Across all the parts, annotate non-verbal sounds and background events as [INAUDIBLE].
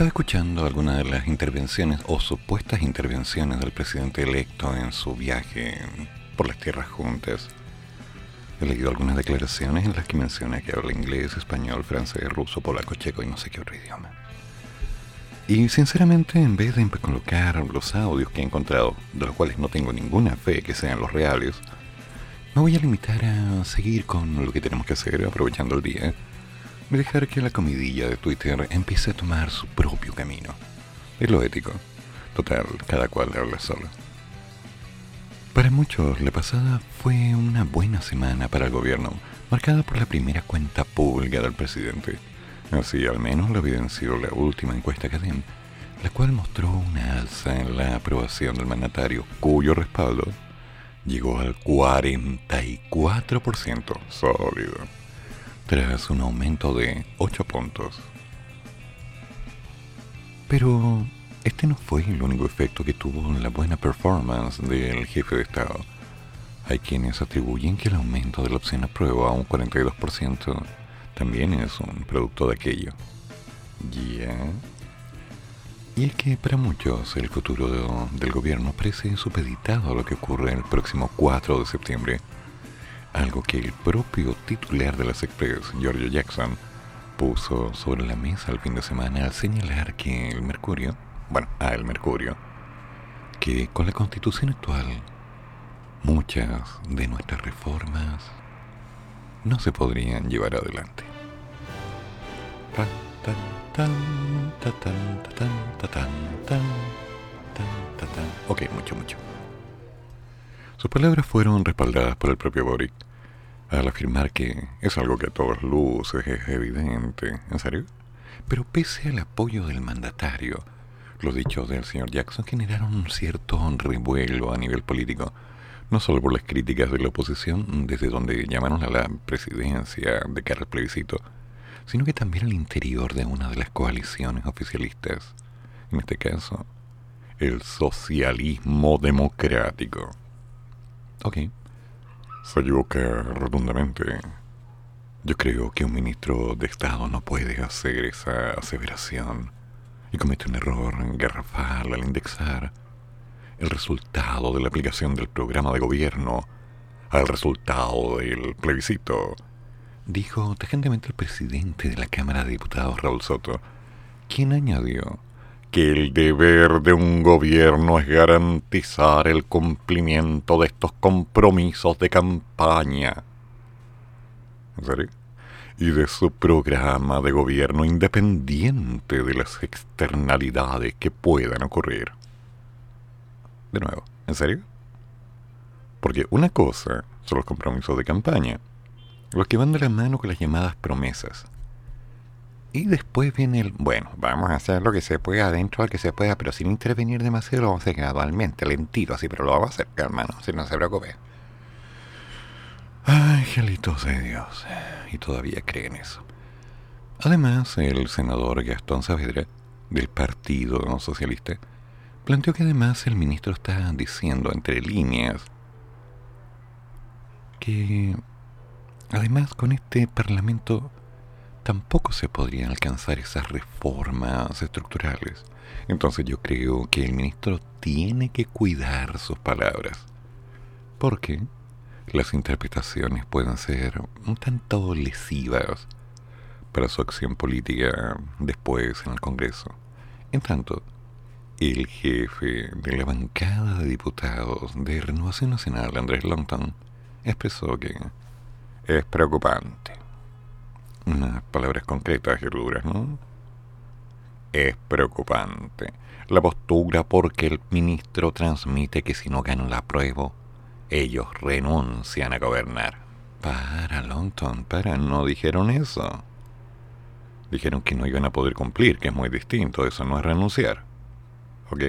Estaba escuchando algunas de las intervenciones o supuestas intervenciones del presidente electo en su viaje por las tierras juntas. He leído algunas declaraciones en las que menciona que habla inglés, español, francés, ruso, polaco, checo y no sé qué otro idioma. Y sinceramente, en vez de colocar los audios que he encontrado, de los cuales no tengo ninguna fe que sean los reales, me voy a limitar a seguir con lo que tenemos que hacer aprovechando el día dejar que la comidilla de Twitter empiece a tomar su propio camino. Es lo ético. Total, cada cual habla solo. Para muchos, la pasada fue una buena semana para el gobierno, marcada por la primera cuenta pública del presidente. Así al menos lo evidenció la última encuesta CADEM, la cual mostró una alza en la aprobación del mandatario, cuyo respaldo llegó al 44% sólido tras un aumento de 8 puntos. Pero este no fue el único efecto que tuvo la buena performance del jefe de Estado. Hay quienes atribuyen que el aumento de la opción a prueba a un 42% también es un producto de aquello. Ya. Y es que para muchos el futuro del gobierno parece supeditado a lo que ocurre el próximo 4 de septiembre algo que el propio titular de las Express, Giorgio Jackson, puso sobre la mesa el fin de semana al señalar que el Mercurio, bueno, a el Mercurio, que con la constitución actual muchas de nuestras reformas no se podrían llevar adelante. Ok, mucho, mucho. Sus palabras fueron respaldadas por el propio Boric al afirmar que es algo que a todas luces es evidente. ¿En serio? Pero pese al apoyo del mandatario, los dichos del señor Jackson generaron un cierto revuelo a nivel político, no solo por las críticas de la oposición, desde donde llamaron a la presidencia de cara al plebiscito, sino que también al interior de una de las coaliciones oficialistas, en este caso, el socialismo democrático. Ok. Se equivoca rotundamente. Yo creo que un ministro de Estado no puede hacer esa aseveración y comete un error garrafal al indexar el resultado de la aplicación del programa de gobierno al resultado del plebiscito, dijo tajantemente el presidente de la Cámara de Diputados, Raúl Soto, quien añadió que el deber de un gobierno es garantizar el cumplimiento de estos compromisos de campaña. ¿En serio? Y de su programa de gobierno independiente de las externalidades que puedan ocurrir. De nuevo, ¿en serio? Porque una cosa son los compromisos de campaña, los que van de la mano con las llamadas promesas. Y después viene el, bueno, vamos a hacer lo que se pueda dentro de que se pueda, pero sin intervenir demasiado, lo vamos a hacer gradualmente, lentito, así, pero lo vamos a hacer, hermano, si no se preocupe. Angelitos de Dios, y todavía creen eso. Además, el senador Gastón Saavedra, del Partido Socialista, planteó que además el ministro está diciendo entre líneas que además con este parlamento tampoco se podrían alcanzar esas reformas estructurales. Entonces yo creo que el ministro tiene que cuidar sus palabras, porque las interpretaciones pueden ser un tanto lesivas para su acción política después en el Congreso. En tanto, el jefe de la bancada de diputados de Renovación Nacional, Andrés Longton, expresó que es preocupante unas palabras concretas y duras, ¿no? Es preocupante la postura porque el ministro transmite que si no ganan la prueba, ellos renuncian a gobernar. Para, Longton, para, no dijeron eso. Dijeron que no iban a poder cumplir, que es muy distinto, eso no es renunciar. ¿ok?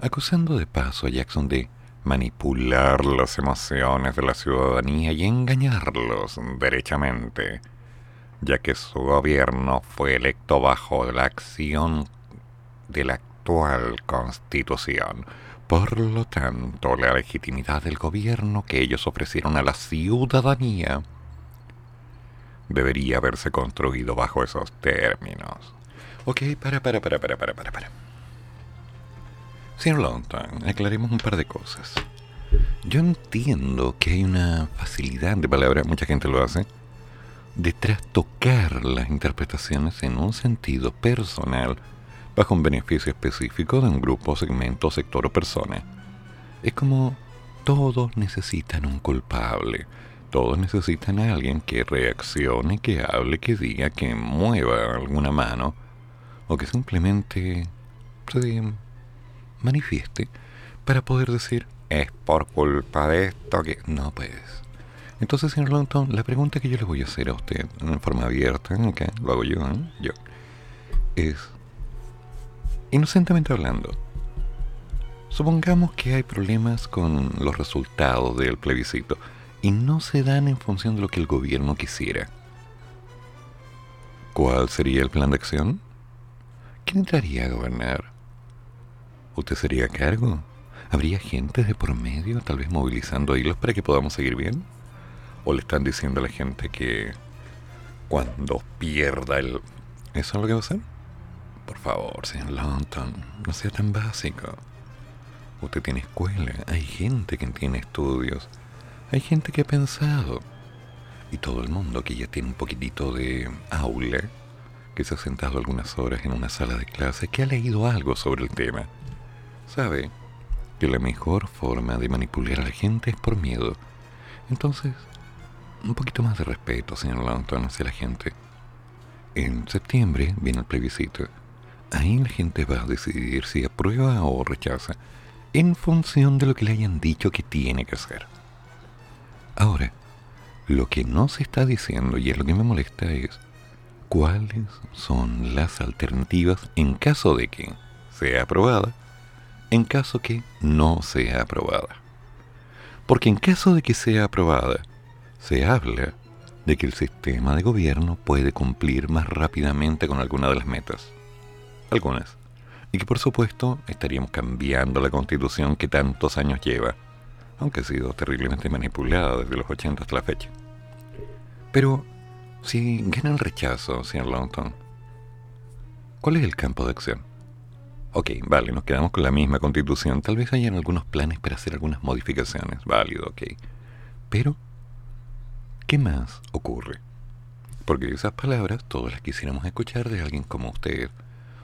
Acusando de paso a Jackson de manipular las emociones de la ciudadanía y engañarlos derechamente, ya que su gobierno fue electo bajo la acción de la actual constitución. Por lo tanto, la legitimidad del gobierno que ellos ofrecieron a la ciudadanía debería haberse construido bajo esos términos. Ok, para, para, para, para, para, para, para. Señor Longton, aclaremos un par de cosas. Yo entiendo que hay una facilidad de palabra, mucha gente lo hace, de trastocar las interpretaciones en un sentido personal bajo un beneficio específico de un grupo, segmento, sector o persona. Es como todos necesitan un culpable, todos necesitan a alguien que reaccione, que hable, que diga, que mueva alguna mano o que simplemente se manifieste para poder decir, es por culpa de esto que... No, pues. Entonces, señor Longton, la pregunta que yo le voy a hacer a usted en forma abierta, que lo hago yo, ¿eh? yo, es, inocentemente hablando, supongamos que hay problemas con los resultados del plebiscito y no se dan en función de lo que el gobierno quisiera. ¿Cuál sería el plan de acción? ¿Quién entraría a gobernar? ¿Usted sería a cargo? ¿Habría gente de por medio, tal vez movilizando hilos para que podamos seguir bien? ¿O le están diciendo a la gente que cuando pierda el... ¿Eso es lo que va a hacer? Por favor, señor Longton, no sea tan básico. Usted tiene escuela, hay gente que tiene estudios, hay gente que ha pensado. Y todo el mundo que ya tiene un poquitito de aula, que se ha sentado algunas horas en una sala de clase, que ha leído algo sobre el tema sabe que la mejor forma de manipular a la gente es por miedo. Entonces, un poquito más de respeto, señor Longton, hacia la gente. En septiembre viene el plebiscito. Ahí la gente va a decidir si aprueba o rechaza en función de lo que le hayan dicho que tiene que hacer. Ahora, lo que no se está diciendo, y es lo que me molesta, es cuáles son las alternativas en caso de que sea aprobada en caso que no sea aprobada. Porque en caso de que sea aprobada, se habla de que el sistema de gobierno puede cumplir más rápidamente con alguna de las metas. Algunas. Y que por supuesto estaríamos cambiando la constitución que tantos años lleva, aunque ha sido terriblemente manipulada desde los 80 hasta la fecha. Pero, si gana el rechazo, señor Longton, ¿cuál es el campo de acción? Ok, vale, nos quedamos con la misma constitución. Tal vez hayan algunos planes para hacer algunas modificaciones. Válido, ok. Pero, ¿qué más ocurre? Porque esas palabras todas las quisiéramos escuchar de alguien como usted,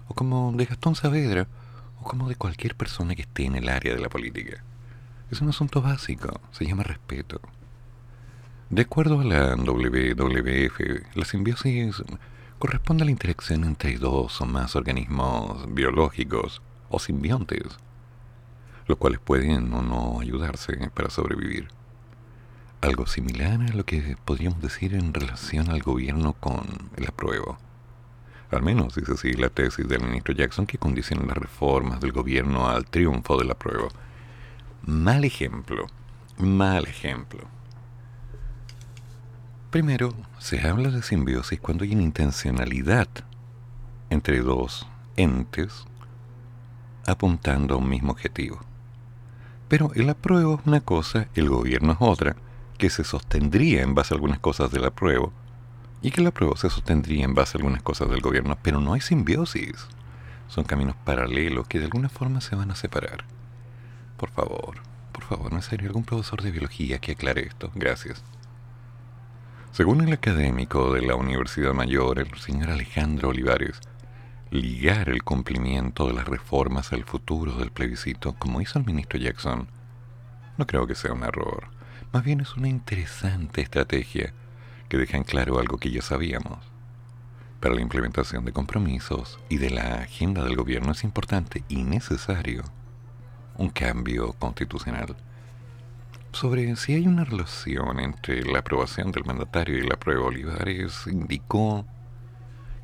o como de Gastón Saavedra, o como de cualquier persona que esté en el área de la política. Es un asunto básico, se llama respeto. De acuerdo a la WWF, la simbiosis corresponde a la interacción entre dos o más organismos biológicos o simbiontes, los cuales pueden o no ayudarse para sobrevivir. Algo similar a lo que podríamos decir en relación al gobierno con el apruebo. Al menos dice así la tesis del ministro Jackson que condiciona las reformas del gobierno al triunfo del apruebo. Mal ejemplo, mal ejemplo. Primero, se habla de simbiosis cuando hay una intencionalidad entre dos entes apuntando a un mismo objetivo. Pero el apruebo es una cosa, el gobierno es otra, que se sostendría en base a algunas cosas del apruebo, y que el apruebo se sostendría en base a algunas cosas del gobierno, pero no hay simbiosis. Son caminos paralelos que de alguna forma se van a separar. Por favor, por favor, ¿no sería algún profesor de biología que aclare esto? Gracias. Según el académico de la Universidad Mayor, el señor Alejandro Olivares, ligar el cumplimiento de las reformas al futuro del plebiscito, como hizo el ministro Jackson, no creo que sea un error. Más bien es una interesante estrategia que deja en claro algo que ya sabíamos. Para la implementación de compromisos y de la agenda del gobierno es importante y necesario un cambio constitucional sobre si hay una relación entre la aprobación del mandatario y la prueba Olivares indicó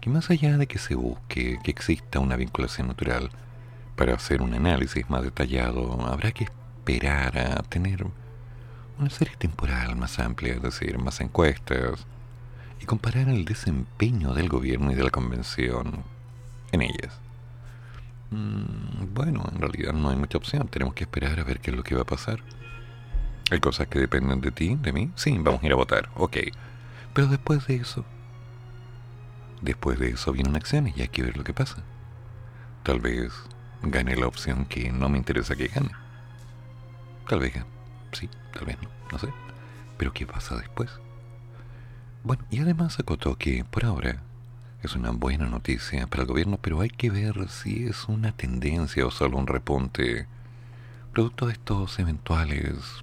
que más allá de que se busque que exista una vinculación natural, para hacer un análisis más detallado habrá que esperar a tener una serie temporal más amplia, es decir, más encuestas, y comparar el desempeño del gobierno y de la convención en ellas. Mm, bueno, en realidad no hay mucha opción, tenemos que esperar a ver qué es lo que va a pasar. Hay cosas que dependen de ti, de mí. Sí, vamos a ir a votar, ok. Pero después de eso, después de eso vienen acciones y hay que ver lo que pasa. Tal vez gane la opción que no me interesa que gane. Tal vez sí, tal vez no, no sé. Pero ¿qué pasa después? Bueno, y además acotó que por ahora es una buena noticia para el gobierno, pero hay que ver si es una tendencia o solo un repunte producto de estos eventuales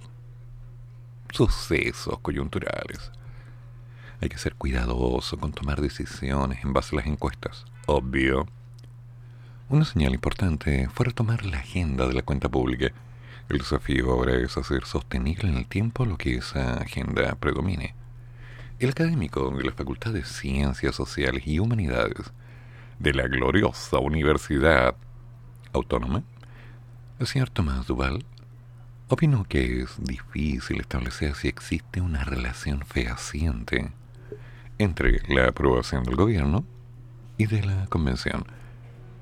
sucesos coyunturales. Hay que ser cuidadoso con tomar decisiones en base a las encuestas, obvio. Una señal importante fue retomar la agenda de la cuenta pública. El desafío ahora es hacer sostenible en el tiempo lo que esa agenda predomine. El académico de la Facultad de Ciencias Sociales y Humanidades de la gloriosa Universidad Autónoma, el señor Tomás Duval, opinó que es difícil establecer si existe una relación fehaciente entre la aprobación del gobierno y de la convención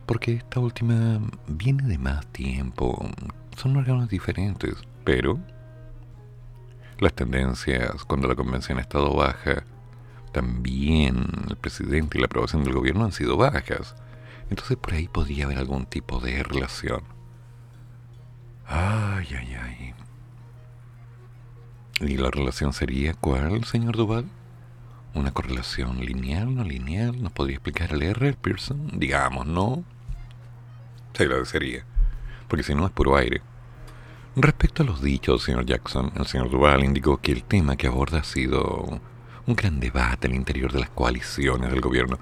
porque esta última viene de más tiempo. Son órganos diferentes, pero las tendencias cuando la convención ha estado baja, también el presidente y la aprobación del gobierno han sido bajas. Entonces por ahí podría haber algún tipo de relación. Ay, ay, ay. ¿Y la relación sería cuál, señor Duval? ¿Una correlación lineal, no lineal? ¿Nos podría explicar el R. Pearson? Digamos, ¿no? Se agradecería, porque si no es puro aire. Respecto a los dichos, señor Jackson, el señor Duval indicó que el tema que aborda ha sido un gran debate al interior de las coaliciones del gobierno.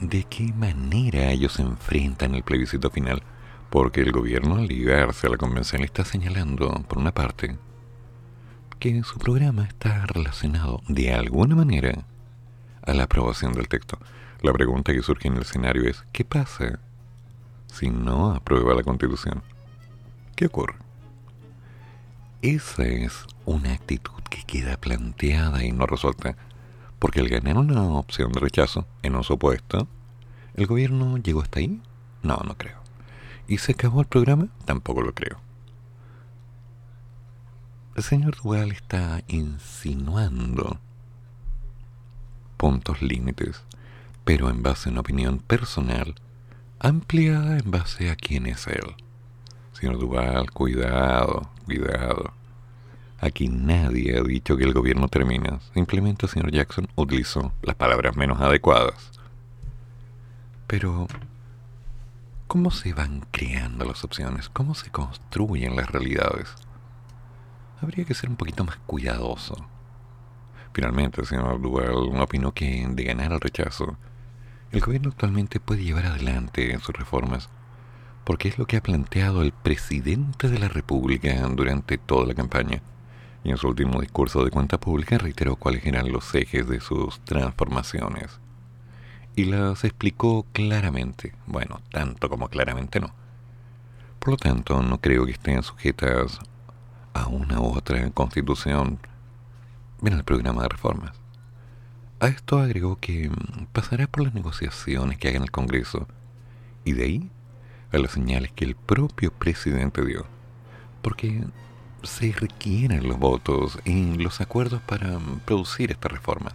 ¿De qué manera ellos se enfrentan el plebiscito final? Porque el gobierno, al ligarse a la convención, le está señalando, por una parte, que su programa está relacionado de alguna manera a la aprobación del texto. La pregunta que surge en el escenario es, ¿qué pasa si no aprueba la constitución? ¿Qué ocurre? Esa es una actitud que queda planteada y no resuelta, porque al ganar una opción de rechazo en un supuesto, ¿el gobierno llegó hasta ahí? No, no creo. ¿Y se acabó el programa? Tampoco lo creo. El señor Duval está insinuando puntos límites, pero en base a una opinión personal ampliada en base a quién es él. Señor Duval, cuidado, cuidado. Aquí nadie ha dicho que el gobierno termina. Simplemente el señor Jackson utilizó las palabras menos adecuadas. Pero, ¿cómo se van creando las opciones? ¿Cómo se construyen las realidades? Habría que ser un poquito más cuidadoso. Finalmente, señor Duval opinó que de ganar el rechazo, el gobierno actualmente puede llevar adelante sus reformas porque es lo que ha planteado el presidente de la República durante toda la campaña. Y en su último discurso de cuenta pública reiteró cuáles eran los ejes de sus transformaciones. Y las explicó claramente. Bueno, tanto como claramente no. Por lo tanto, no creo que estén sujetas a una u otra constitución en el programa de reformas. A esto agregó que mm, pasará por las negociaciones que haga en el Congreso y de ahí a las señales que el propio presidente dio, porque se requieren los votos y los acuerdos para mm, producir estas reformas.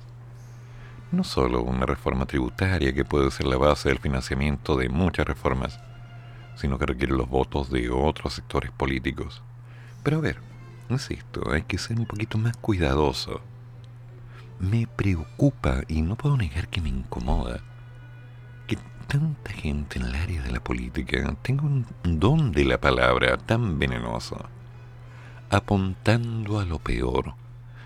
No solo una reforma tributaria que puede ser la base del financiamiento de muchas reformas, sino que requiere los votos de otros sectores políticos. Pero a ver, insisto, hay que ser un poquito más cuidadoso me preocupa y no puedo negar que me incomoda que tanta gente en el área de la política tenga un don de la palabra tan venenoso, apuntando a lo peor,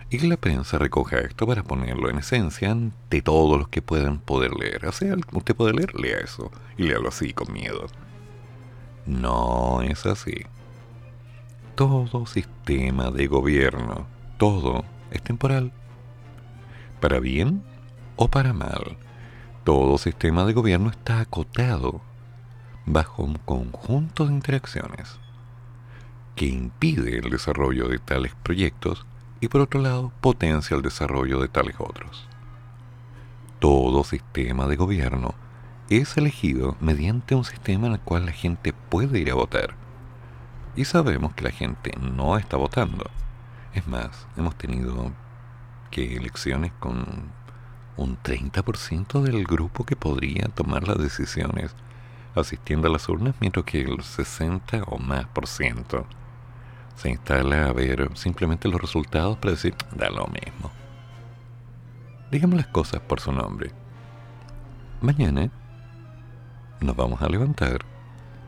y que la prensa recoja esto para ponerlo en esencia ante todos los que puedan poder leer. O sea, usted puede leer, lea eso, y léalo así, con miedo. No es así. Todo sistema de gobierno, todo es temporal para bien o para mal. Todo sistema de gobierno está acotado bajo un conjunto de interacciones que impide el desarrollo de tales proyectos y por otro lado potencia el desarrollo de tales otros. Todo sistema de gobierno es elegido mediante un sistema en el cual la gente puede ir a votar. Y sabemos que la gente no está votando. Es más, hemos tenido que elecciones con un 30% del grupo que podría tomar las decisiones asistiendo a las urnas, mientras que el 60 o más por ciento se instala a ver simplemente los resultados para decir, da lo mismo. Digamos las cosas por su nombre. Mañana nos vamos a levantar,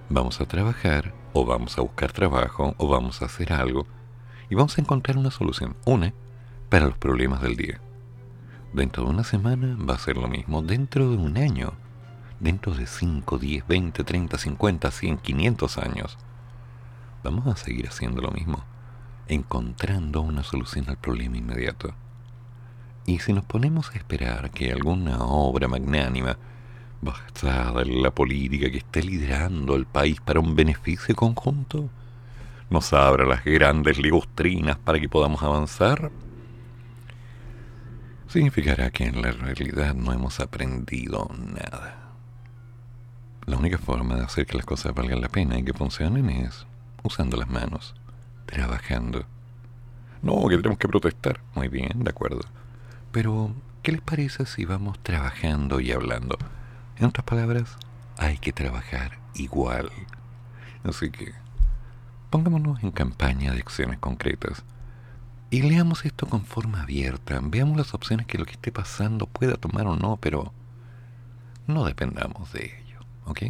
vamos a trabajar, o vamos a buscar trabajo, o vamos a hacer algo, y vamos a encontrar una solución. Una, para los problemas del día. Dentro de una semana va a ser lo mismo. Dentro de un año, dentro de 5, 10, 20, 30, 50, 100, 500 años, vamos a seguir haciendo lo mismo, encontrando una solución al problema inmediato. Y si nos ponemos a esperar que alguna obra magnánima basada en la política que esté liderando el país para un beneficio conjunto, nos abra las grandes ligustrinas para que podamos avanzar, significará que en la realidad no hemos aprendido nada. La única forma de hacer que las cosas valgan la pena y que funcionen es usando las manos, trabajando. No, que tenemos que protestar. Muy bien, de acuerdo. Pero, ¿qué les parece si vamos trabajando y hablando? En otras palabras, hay que trabajar igual. Así que, pongámonos en campaña de acciones concretas. Y leamos esto con forma abierta. Veamos las opciones que lo que esté pasando pueda tomar o no, pero no dependamos de ello. ¿Ok?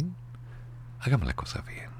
Hagamos las cosas bien.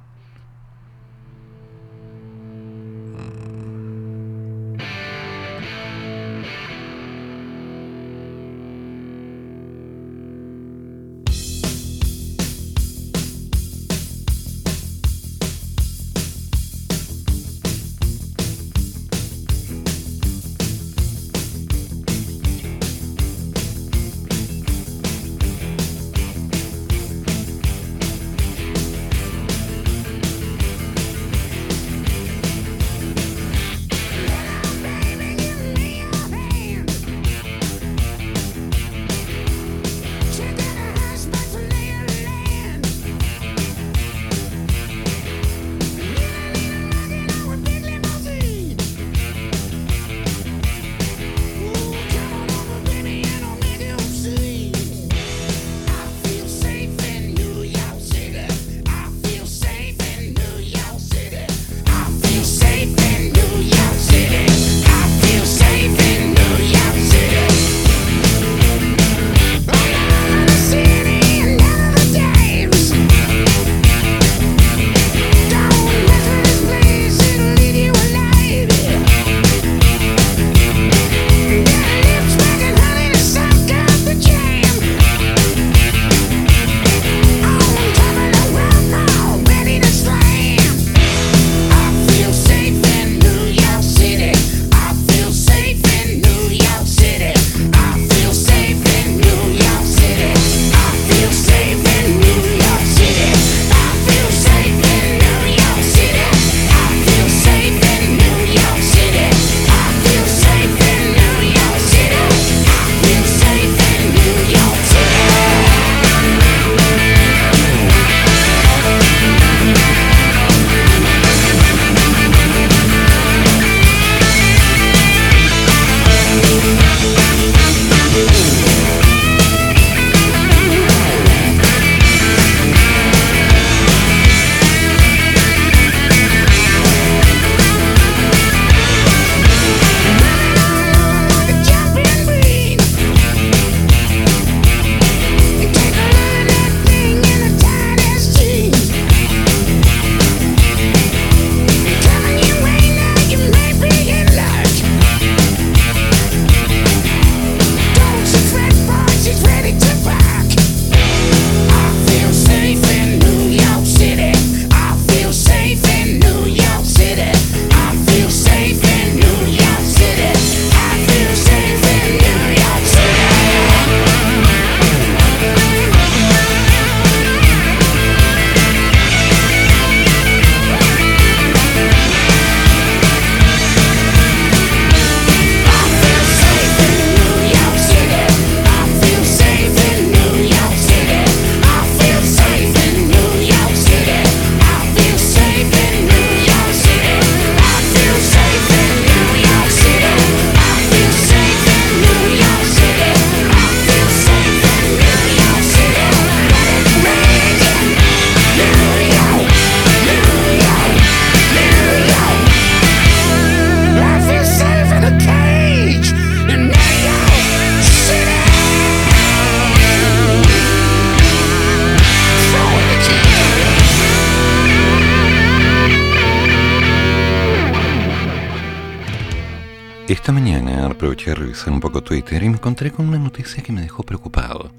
Twitter y me encontré con una noticia que me dejó preocupado.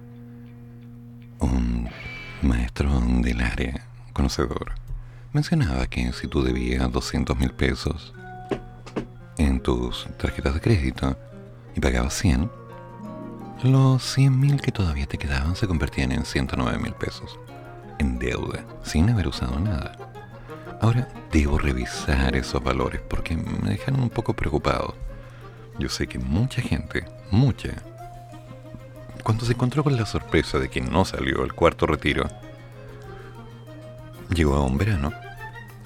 Un maestro del área, conocedor, mencionaba que si tú debías 200 mil pesos en tus tarjetas de crédito y pagabas 100, los 100 mil que todavía te quedaban se convertían en 109 mil pesos en deuda, sin haber usado nada. Ahora debo revisar esos valores porque me dejaron un poco preocupado. Yo sé que mucha gente, mucha, cuando se encontró con la sorpresa de que no salió el cuarto retiro, llegó a un verano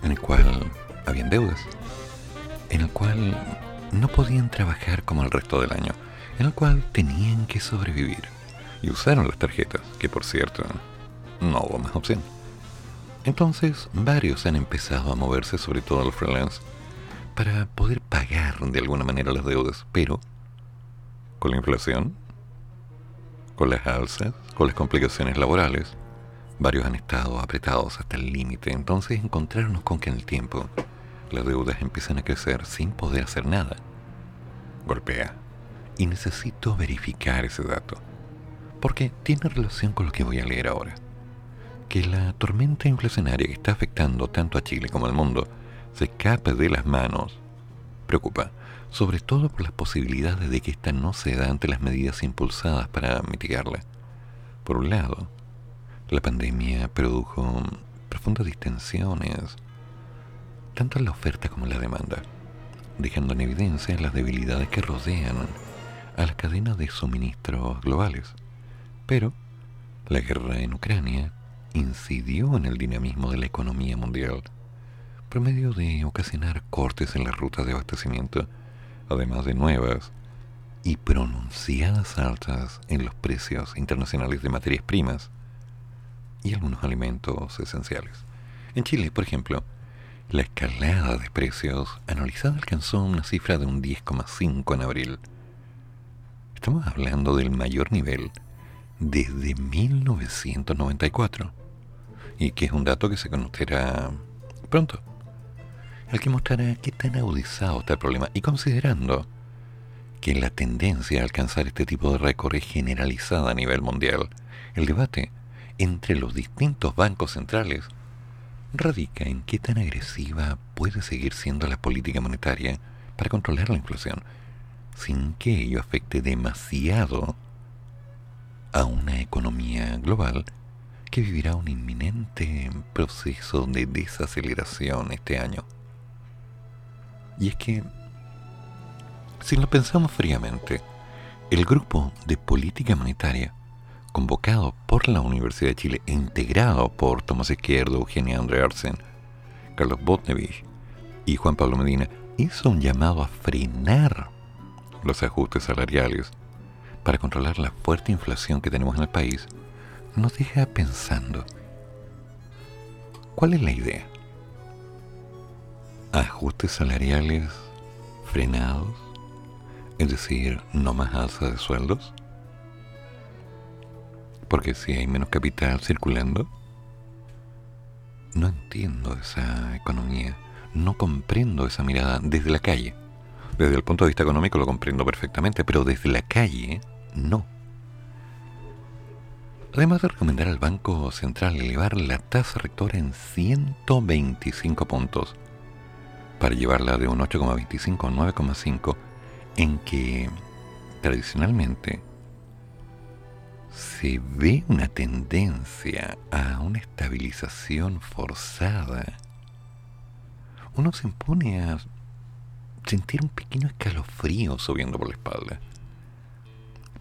en el cual habían deudas, en el cual no podían trabajar como el resto del año, en el cual tenían que sobrevivir. Y usaron las tarjetas, que por cierto, no hubo más opción. Entonces, varios han empezado a moverse, sobre todo los freelance, para poder pagar de alguna manera las deudas, pero con la inflación, con las alzas, con las complicaciones laborales, varios han estado apretados hasta el límite, entonces encontrarnos con que en el tiempo las deudas empiezan a crecer sin poder hacer nada. Golpea. Y necesito verificar ese dato, porque tiene relación con lo que voy a leer ahora que la tormenta inflacionaria que está afectando tanto a Chile como al mundo se escape de las manos preocupa, sobre todo por las posibilidades de que ésta no se da ante las medidas impulsadas para mitigarla. Por un lado, la pandemia produjo profundas distensiones, tanto en la oferta como en la demanda, dejando en evidencia las debilidades que rodean a las cadenas de suministros globales. Pero la guerra en Ucrania incidió en el dinamismo de la economía mundial por medio de ocasionar cortes en las rutas de abastecimiento, además de nuevas y pronunciadas altas en los precios internacionales de materias primas y algunos alimentos esenciales. En Chile, por ejemplo, la escalada de precios anualizada alcanzó una cifra de un 10,5 en abril. Estamos hablando del mayor nivel desde 1994 y que es un dato que se conocerá pronto. El que mostrará qué tan agudizado está el problema y considerando que la tendencia a alcanzar este tipo de récord es generalizada a nivel mundial, el debate entre los distintos bancos centrales radica en qué tan agresiva puede seguir siendo la política monetaria para controlar la inflación, sin que ello afecte demasiado a una economía global que vivirá un inminente proceso de desaceleración este año. Y es que, si lo pensamos fríamente, el grupo de política monetaria, convocado por la Universidad de Chile e integrado por Tomás Izquierdo, Eugenia Arsen, Carlos Botnevich y Juan Pablo Medina, hizo un llamado a frenar los ajustes salariales para controlar la fuerte inflación que tenemos en el país nos deja pensando. ¿Cuál es la idea? Ajustes salariales frenados, es decir, no más alza de sueldos. Porque si hay menos capital circulando, no entiendo esa economía, no comprendo esa mirada desde la calle. Desde el punto de vista económico lo comprendo perfectamente, pero desde la calle no. Además de recomendar al Banco Central elevar la tasa rectora en 125 puntos para llevarla de un 8,25 a 9,5 en que tradicionalmente se ve una tendencia a una estabilización forzada, uno se impone a sentir un pequeño escalofrío subiendo por la espalda.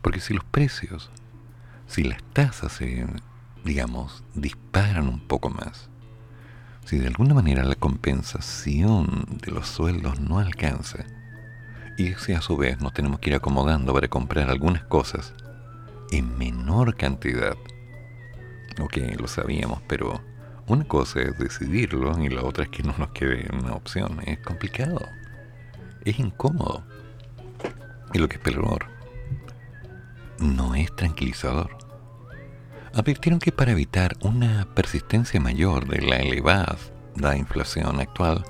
Porque si los precios si las tasas se, digamos, disparan un poco más, si de alguna manera la compensación de los sueldos no alcanza, y si a su vez nos tenemos que ir acomodando para comprar algunas cosas en menor cantidad, ok, lo sabíamos, pero una cosa es decidirlo y la otra es que no nos quede una opción. Es complicado, es incómodo. Y lo que es peor, no es tranquilizador. Advirtieron que para evitar una persistencia mayor de la elevada inflación actual,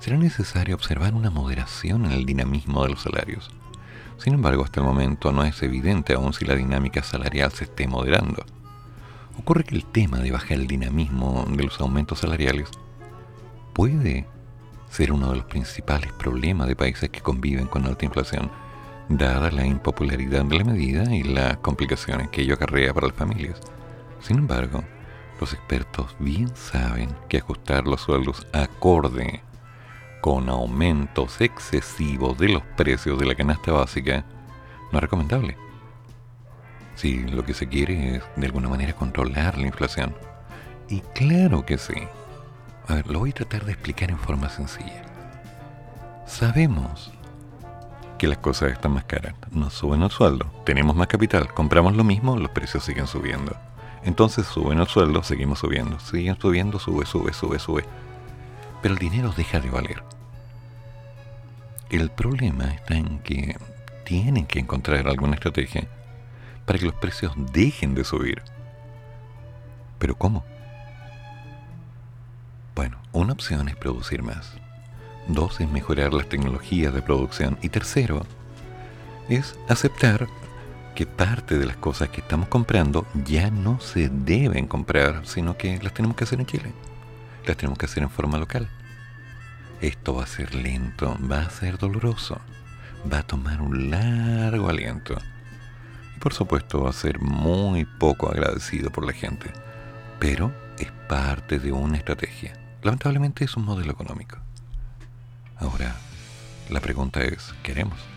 será necesario observar una moderación en el dinamismo de los salarios. Sin embargo, hasta el momento no es evidente aún si la dinámica salarial se esté moderando. Ocurre que el tema de bajar el dinamismo de los aumentos salariales puede ser uno de los principales problemas de países que conviven con alta inflación, dada la impopularidad de la medida y las complicaciones que ello acarrea para las familias. Sin embargo, los expertos bien saben que ajustar los sueldos acorde con aumentos excesivos de los precios de la canasta básica no es recomendable. Si lo que se quiere es de alguna manera controlar la inflación. Y claro que sí. A ver, lo voy a tratar de explicar en forma sencilla. Sabemos que las cosas están más caras. Nos suben el sueldo, tenemos más capital, compramos lo mismo, los precios siguen subiendo. Entonces suben el sueldo, seguimos subiendo, siguen subiendo, sube, sube, sube, sube. Pero el dinero deja de valer. El problema está en que tienen que encontrar alguna estrategia para que los precios dejen de subir. ¿Pero cómo? Bueno, una opción es producir más. Dos es mejorar las tecnologías de producción. Y tercero es aceptar que parte de las cosas que estamos comprando ya no se deben comprar, sino que las tenemos que hacer en Chile. Las tenemos que hacer en forma local. Esto va a ser lento, va a ser doloroso, va a tomar un largo aliento. Y por supuesto va a ser muy poco agradecido por la gente. Pero es parte de una estrategia. Lamentablemente es un modelo económico. Ahora, la pregunta es, ¿queremos?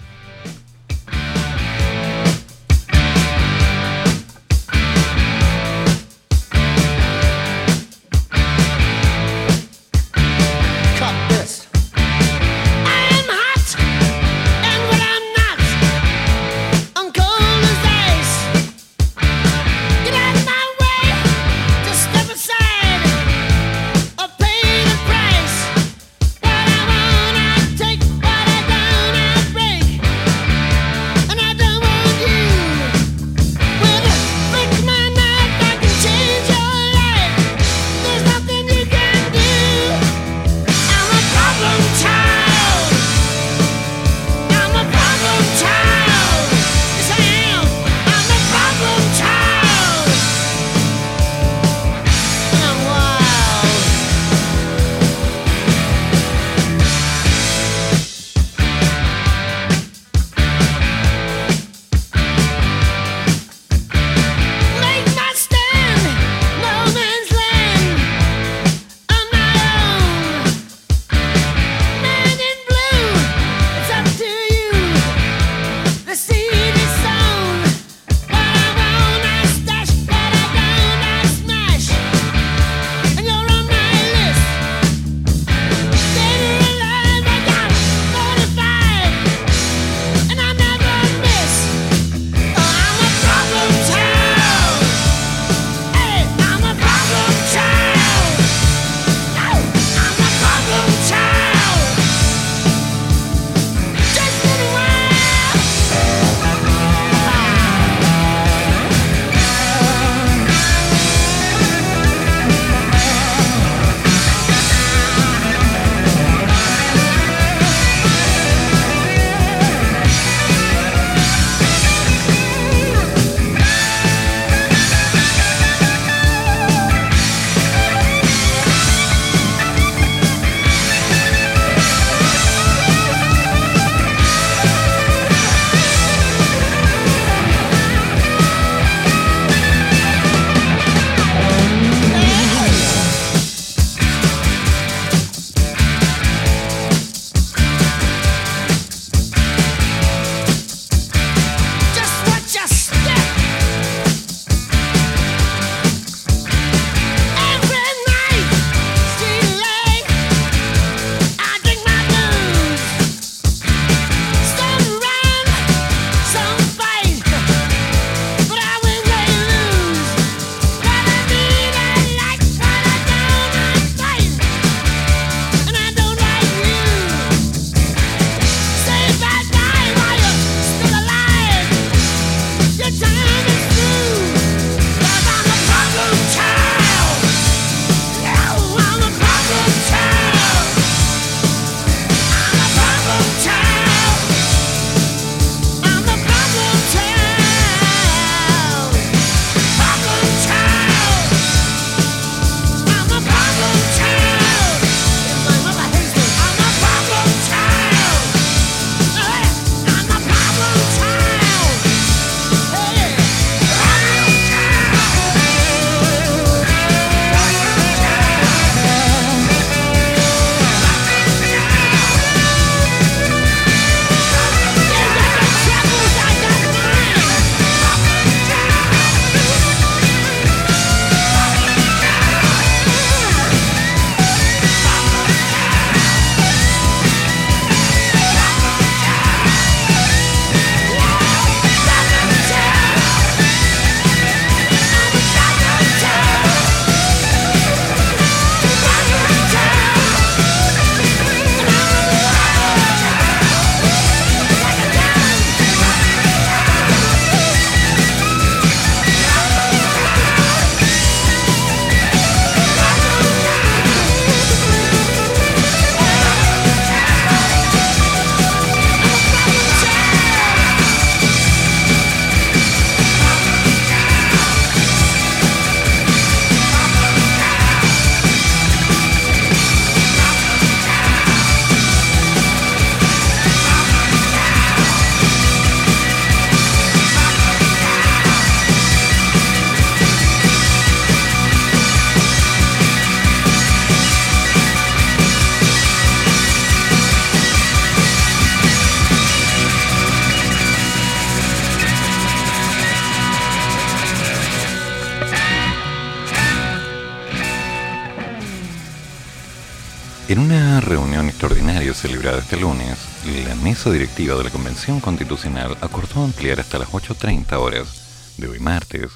Mesa directiva de la Convención Constitucional acordó ampliar hasta las 8.30 horas de hoy martes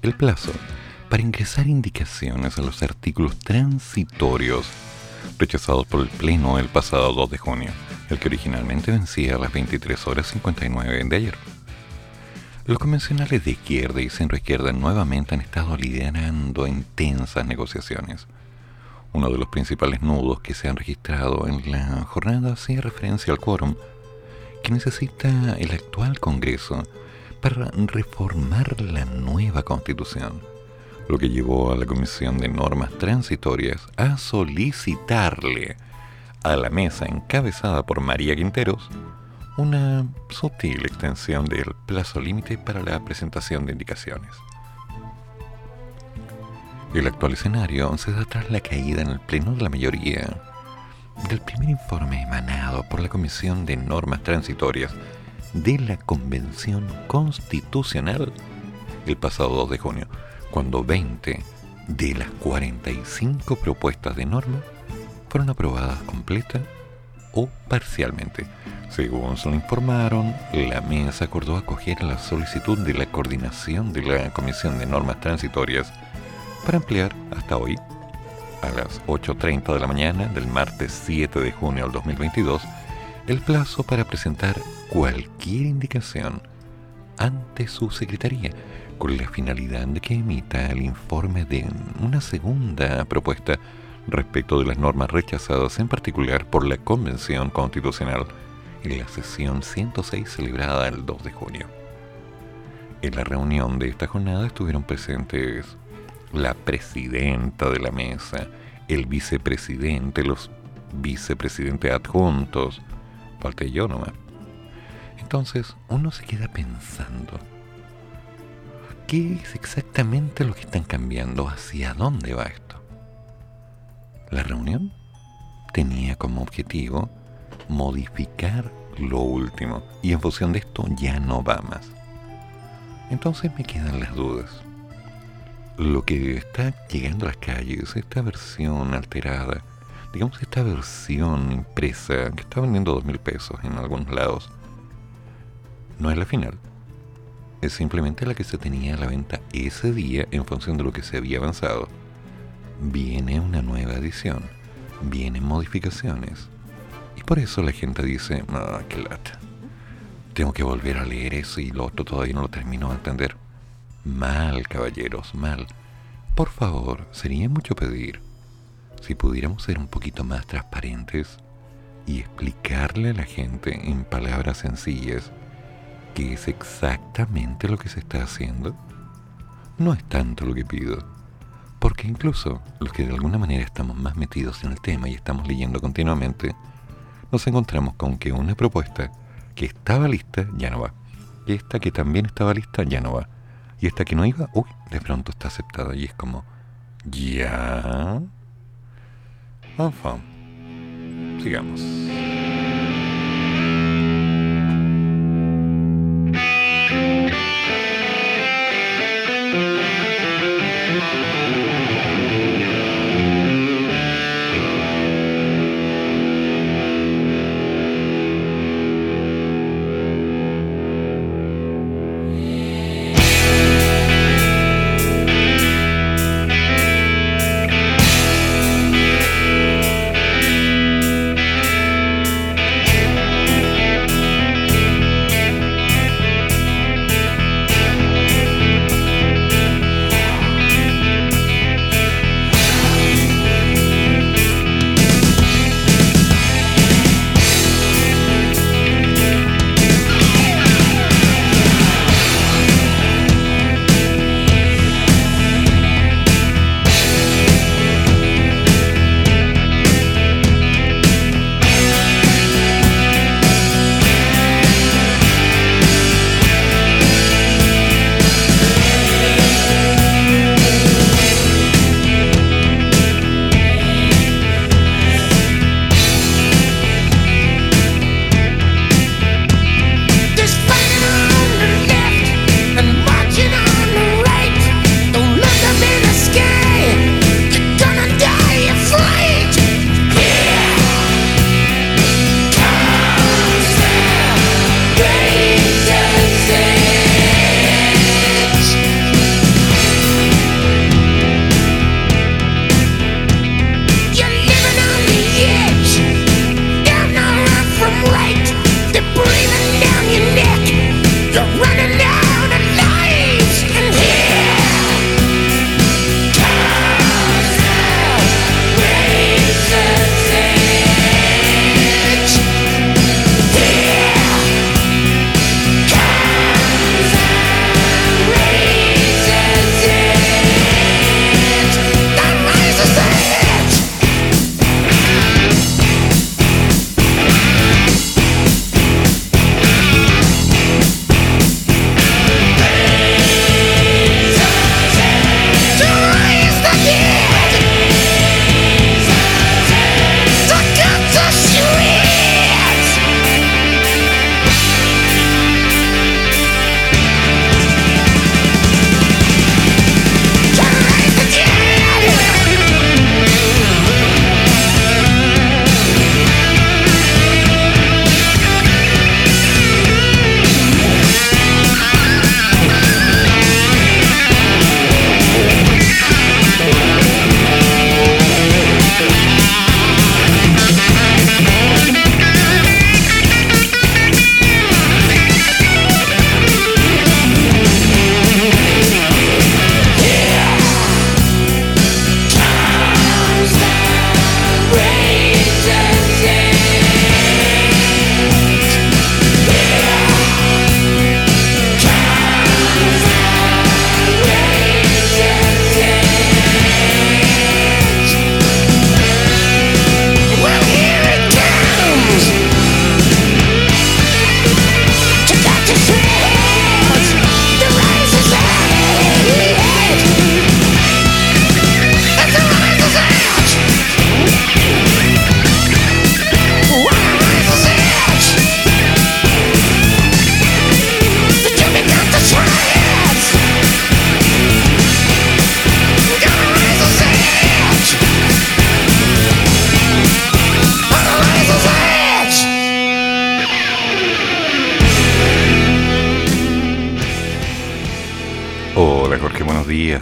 el plazo para ingresar indicaciones a los artículos transitorios rechazados por el Pleno el pasado 2 de junio, el que originalmente vencía a las 23 horas 59 de ayer. Los convencionales de izquierda y centroizquierda nuevamente han estado liderando intensas negociaciones uno de los principales nudos que se han registrado en la jornada hace referencia al quórum que necesita el actual Congreso para reformar la nueva Constitución, lo que llevó a la Comisión de Normas Transitorias a solicitarle a la mesa encabezada por María Quinteros una sutil extensión del plazo límite para la presentación de indicaciones. El actual escenario se da tras la caída en el pleno de la mayoría del primer informe emanado por la Comisión de Normas Transitorias de la Convención Constitucional el pasado 2 de junio, cuando 20 de las 45 propuestas de norma fueron aprobadas completa o parcialmente. Según se lo informaron, la mesa acordó acoger la solicitud de la coordinación de la Comisión de Normas Transitorias para ampliar hasta hoy, a las 8.30 de la mañana del martes 7 de junio del 2022, el plazo para presentar cualquier indicación ante su secretaría, con la finalidad de que emita el informe de una segunda propuesta respecto de las normas rechazadas en particular por la Convención Constitucional en la sesión 106 celebrada el 2 de junio. En la reunión de esta jornada estuvieron presentes la presidenta de la mesa, el vicepresidente, los vicepresidentes adjuntos, falta yo nomás. Entonces uno se queda pensando, ¿qué es exactamente lo que están cambiando? ¿Hacia dónde va esto? La reunión tenía como objetivo modificar lo último y en función de esto ya no va más. Entonces me quedan las dudas lo que está llegando a las calles, esta versión alterada, digamos esta versión impresa que está vendiendo dos mil pesos en algunos lados, no es la final. Es simplemente la que se tenía a la venta ese día en función de lo que se había avanzado. Viene una nueva edición, vienen modificaciones. Y por eso la gente dice, ah, qué lata. Tengo que volver a leer eso y lo otro todavía no lo termino de entender. Mal, caballeros, mal. Por favor, sería mucho pedir si pudiéramos ser un poquito más transparentes y explicarle a la gente en palabras sencillas qué es exactamente lo que se está haciendo. No es tanto lo que pido, porque incluso los que de alguna manera estamos más metidos en el tema y estamos leyendo continuamente, nos encontramos con que una propuesta que estaba lista ya no va, esta que también estaba lista ya no va esta que no iba, uy, de pronto está aceptada y es como, ya. Enfin, sigamos.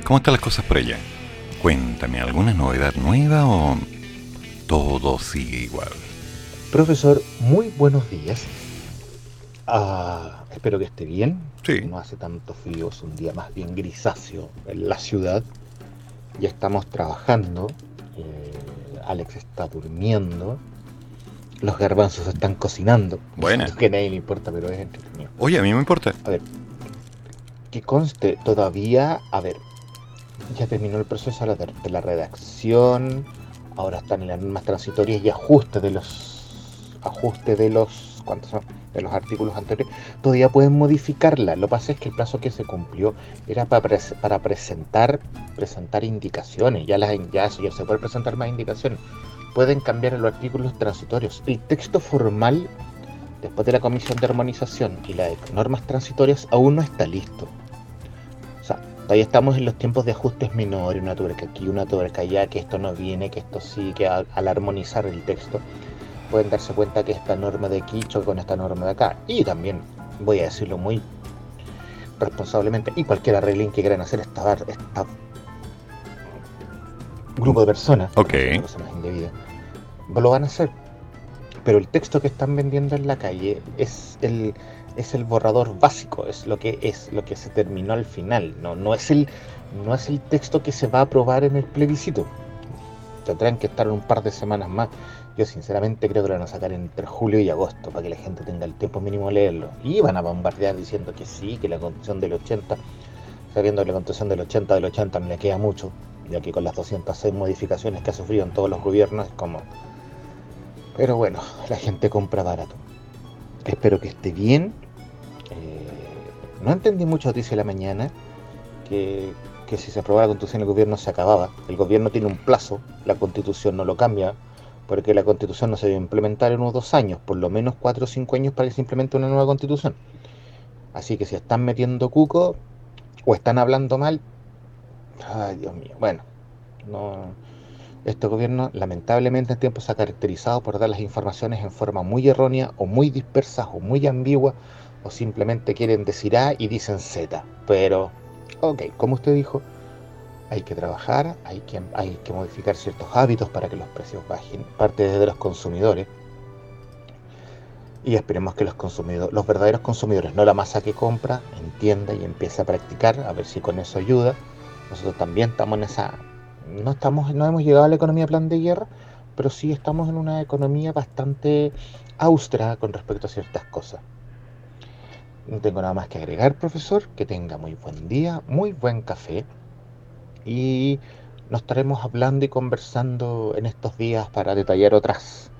¿Cómo están las cosas por allá? Cuéntame, ¿alguna novedad nueva o todo sigue igual? Profesor, muy buenos días. Ah, espero que esté bien. Sí. No hace tanto frío, es un día más bien grisáceo en la ciudad. Ya estamos trabajando. Eh, Alex está durmiendo. Los garbanzos están cocinando. Buena. Que a nadie le importa, pero es entretenido. Oye, a mí me importa. A ver, que conste, todavía, a ver, ya terminó el proceso de la, redacción, ahora están en las normas transitorias y ajustes de los ajustes de los ¿cuántos son? de los artículos anteriores, todavía pueden modificarla. Lo que pasa es que el plazo que se cumplió era para, para presentar presentar indicaciones, ya las ya, se puede presentar más indicaciones. Pueden cambiar los artículos transitorios. El texto formal después de la comisión de armonización y la de normas transitorias aún no está listo. Todavía estamos en los tiempos de ajustes menores, una tuerca aquí, una tuerca allá, que esto no viene, que esto sí, que al, al armonizar el texto pueden darse cuenta que esta norma de aquí choca con esta norma de acá. Y también, voy a decirlo muy responsablemente, y cualquier arreglín que quieran hacer esta, esta grupo de personas, Ok. personas indebidas, lo van a hacer. Pero el texto que están vendiendo en la calle es el es el borrador básico, es lo que es lo que se terminó al final, no, no es el no es el texto que se va a aprobar en el plebiscito. Tendrán que estar un par de semanas más. Yo sinceramente creo que lo van a sacar entre julio y agosto para que la gente tenga el tiempo mínimo de leerlo. Y van a bombardear diciendo que sí, que la constitución del 80, sabiendo que la constitución del 80 del 80 no le queda mucho, ya que con las 206 modificaciones que ha sufrido en todos los gobiernos es como... Pero bueno, la gente compra barato. Espero que esté bien. No entendí mucho noticia de la mañana que, que si se aprobaba la constitución el gobierno se acababa. El gobierno tiene un plazo, la constitución no lo cambia, porque la constitución no se debe implementar en unos dos años, por lo menos cuatro o cinco años para que se implemente una nueva constitución. Así que si están metiendo cuco o están hablando mal, ay Dios mío, bueno, no, este gobierno lamentablemente en tiempo se ha caracterizado por dar las informaciones en forma muy errónea o muy dispersas o muy ambigua o simplemente quieren decir A y dicen Z. Pero, ok, como usted dijo, hay que trabajar, hay que, hay que modificar ciertos hábitos para que los precios bajen, parte desde los consumidores. Y esperemos que los consumidores, los verdaderos consumidores, no la masa que compra, entienda y empiece a practicar, a ver si con eso ayuda. Nosotros también estamos en esa, no estamos, no hemos llegado a la economía plan de guerra, pero sí estamos en una economía bastante austera con respecto a ciertas cosas. No tengo nada más que agregar, profesor. Que tenga muy buen día, muy buen café. Y nos estaremos hablando y conversando en estos días para detallar otras,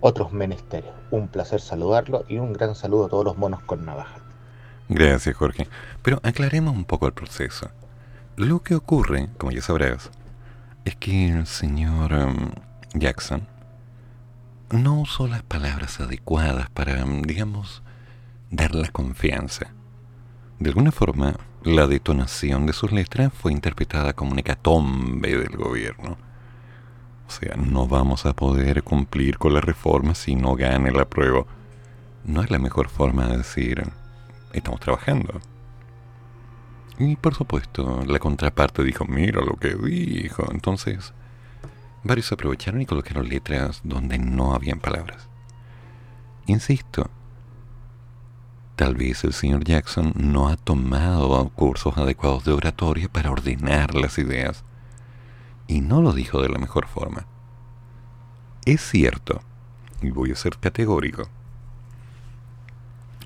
otros menesteres. Un placer saludarlo y un gran saludo a todos los monos con navaja. Gracias, Jorge. Pero aclaremos un poco el proceso. Lo que ocurre, como ya sabrás, es que el señor em, Jackson no usó las palabras adecuadas para, em, digamos, dar la confianza. De alguna forma, la detonación de sus letras fue interpretada como una hecatombe del gobierno. O sea, no vamos a poder cumplir con la reforma si no gane la prueba. No es la mejor forma de decir, estamos trabajando. Y por supuesto, la contraparte dijo, mira lo que dijo. Entonces, varios aprovecharon y colocaron letras donde no habían palabras. Insisto, tal vez el señor Jackson no ha tomado cursos adecuados de oratoria para ordenar las ideas y no lo dijo de la mejor forma. Es cierto, y voy a ser categórico,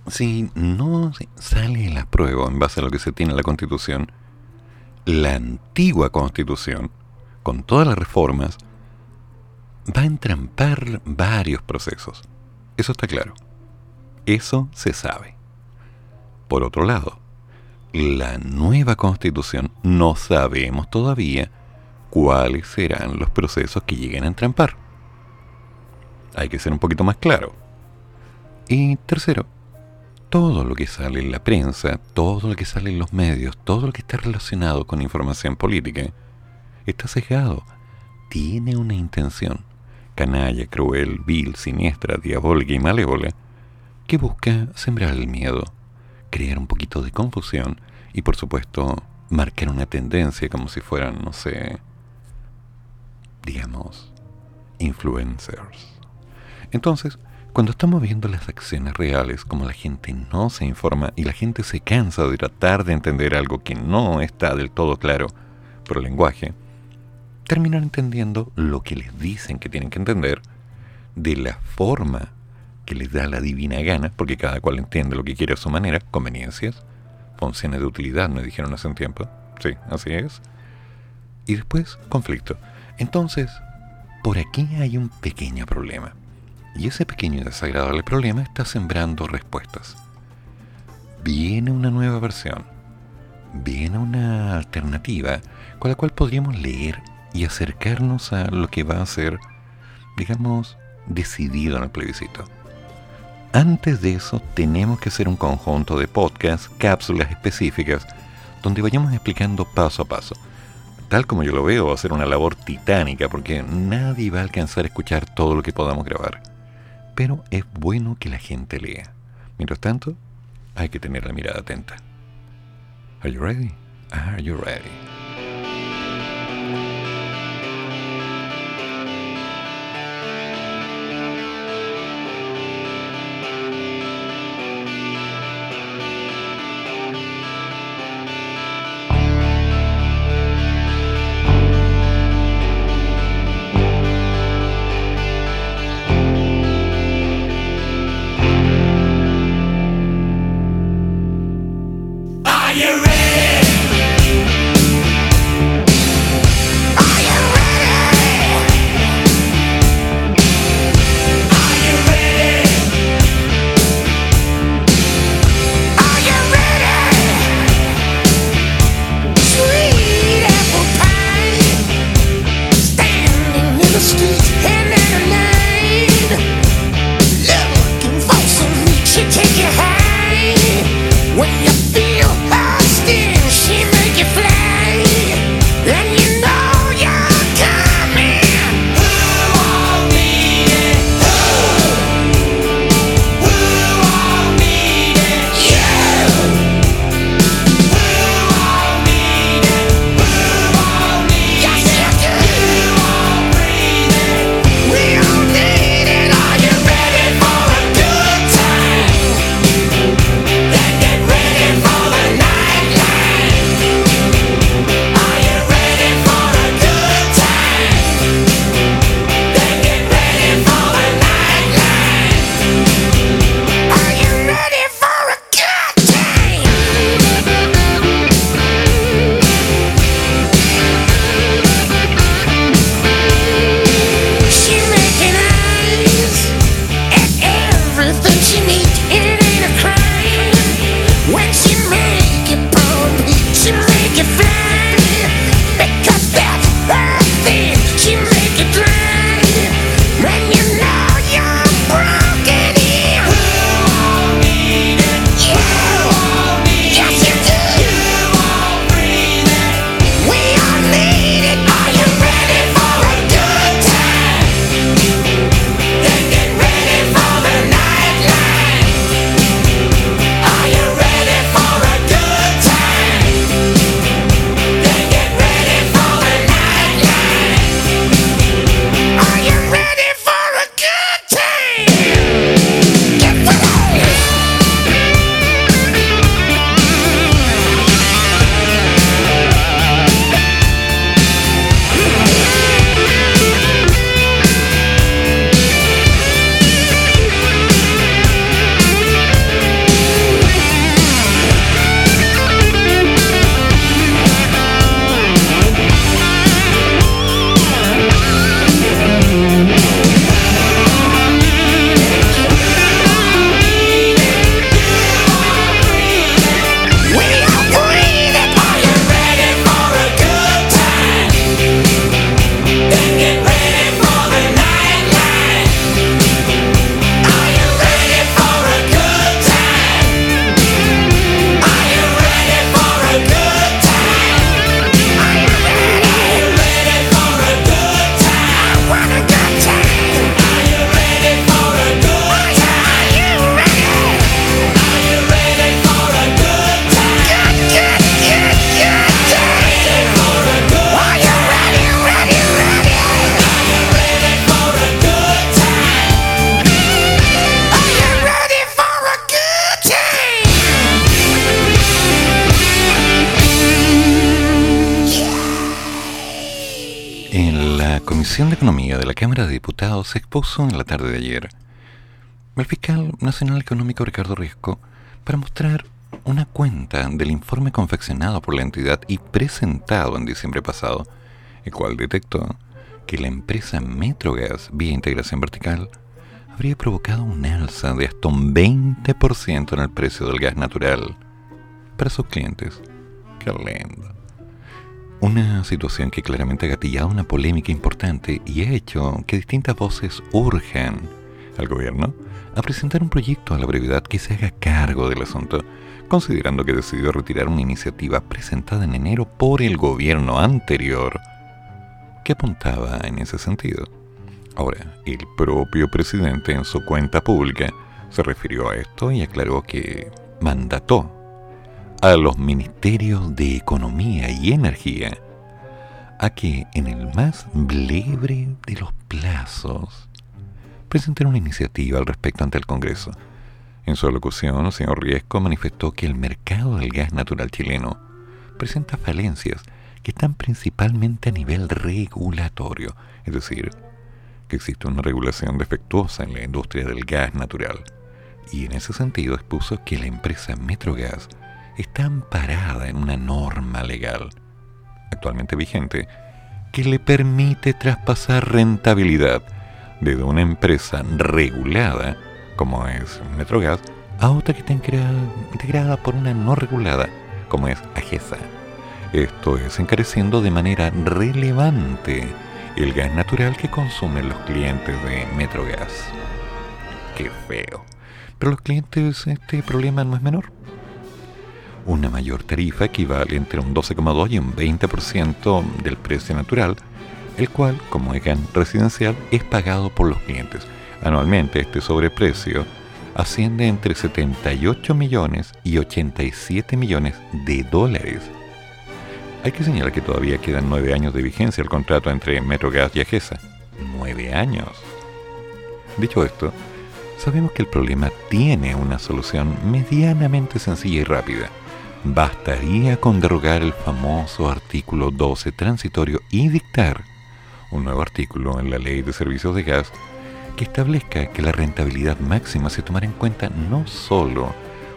si no sale la prueba en base a lo que se tiene en la Constitución, la antigua Constitución, con todas las reformas, va a entrampar varios procesos. Eso está claro. Eso se sabe. Por otro lado, la nueva Constitución no sabemos todavía cuáles serán los procesos que lleguen a entrampar. Hay que ser un poquito más claro. Y tercero, todo lo que sale en la prensa, todo lo que sale en los medios, todo lo que está relacionado con información política, está sesgado. Tiene una intención, canalla, cruel, vil, siniestra, diabólica y malévola, que busca sembrar el miedo, crear un poquito de confusión y, por supuesto, marcar una tendencia como si fueran, no sé, digamos, influencers. Entonces, cuando estamos viendo las acciones reales, como la gente no se informa y la gente se cansa de tratar de entender algo que no está del todo claro por el lenguaje, terminan entendiendo lo que les dicen que tienen que entender de la forma que les da la divina gana, porque cada cual entiende lo que quiere a su manera, conveniencias, funciones de utilidad, me dijeron hace un tiempo. Sí, así es. Y después, conflicto. Entonces, por aquí hay un pequeño problema. Y ese pequeño y desagradable problema está sembrando respuestas. Viene una nueva versión. Viene una alternativa con la cual podríamos leer y acercarnos a lo que va a ser, digamos, decidido en el plebiscito. Antes de eso, tenemos que hacer un conjunto de podcasts, cápsulas específicas, donde vayamos explicando paso a paso. Tal como yo lo veo, va a ser una labor titánica porque nadie va a alcanzar a escuchar todo lo que podamos grabar pero es bueno que la gente lea. Mientras tanto, hay que tener la mirada atenta. Are you ready? Are you ready? Are you ready? Expuso en la tarde de ayer el fiscal nacional económico Ricardo Riesco para mostrar una cuenta del informe confeccionado por la entidad y presentado en diciembre pasado, el cual detectó que la empresa Metrogas, vía integración vertical, habría provocado un alza de hasta un 20% en el precio del gas natural para sus clientes. ¡Qué lindo! Una situación que claramente ha gatillado una polémica importante y ha hecho que distintas voces urjan al gobierno a presentar un proyecto a la brevedad que se haga cargo del asunto, considerando que decidió retirar una iniciativa presentada en enero por el gobierno anterior que apuntaba en ese sentido. Ahora, el propio presidente en su cuenta pública se refirió a esto y aclaró que mandató a los ministerios de Economía y Energía a que en el más breve de los plazos presenten una iniciativa al respecto ante el Congreso. En su alocución, el señor Riesco manifestó que el mercado del gas natural chileno presenta falencias que están principalmente a nivel regulatorio, es decir, que existe una regulación defectuosa en la industria del gas natural. Y en ese sentido expuso que la empresa Metrogas está amparada en una norma legal actualmente vigente que le permite traspasar rentabilidad desde una empresa regulada, como es Metrogas, a otra que está integrada, por una no regulada, como es AGESA. Esto es encareciendo de manera relevante el gas natural que consumen los clientes de Metrogas. Qué feo. Pero los clientes, este problema no es menor una mayor tarifa equivale entre un 12,2 y un 20% del precio natural, el cual, como EGAN residencial, es pagado por los clientes. Anualmente este sobreprecio asciende entre 78 millones y 87 millones de dólares. Hay que señalar que todavía quedan nueve años de vigencia el contrato entre Metrogas y Agesa. ¡Nueve años! Dicho esto, sabemos que el problema tiene una solución medianamente sencilla y rápida bastaría con derogar el famoso artículo 12 transitorio y dictar un nuevo artículo en la Ley de Servicios de Gas que establezca que la rentabilidad máxima se tomará en cuenta no solo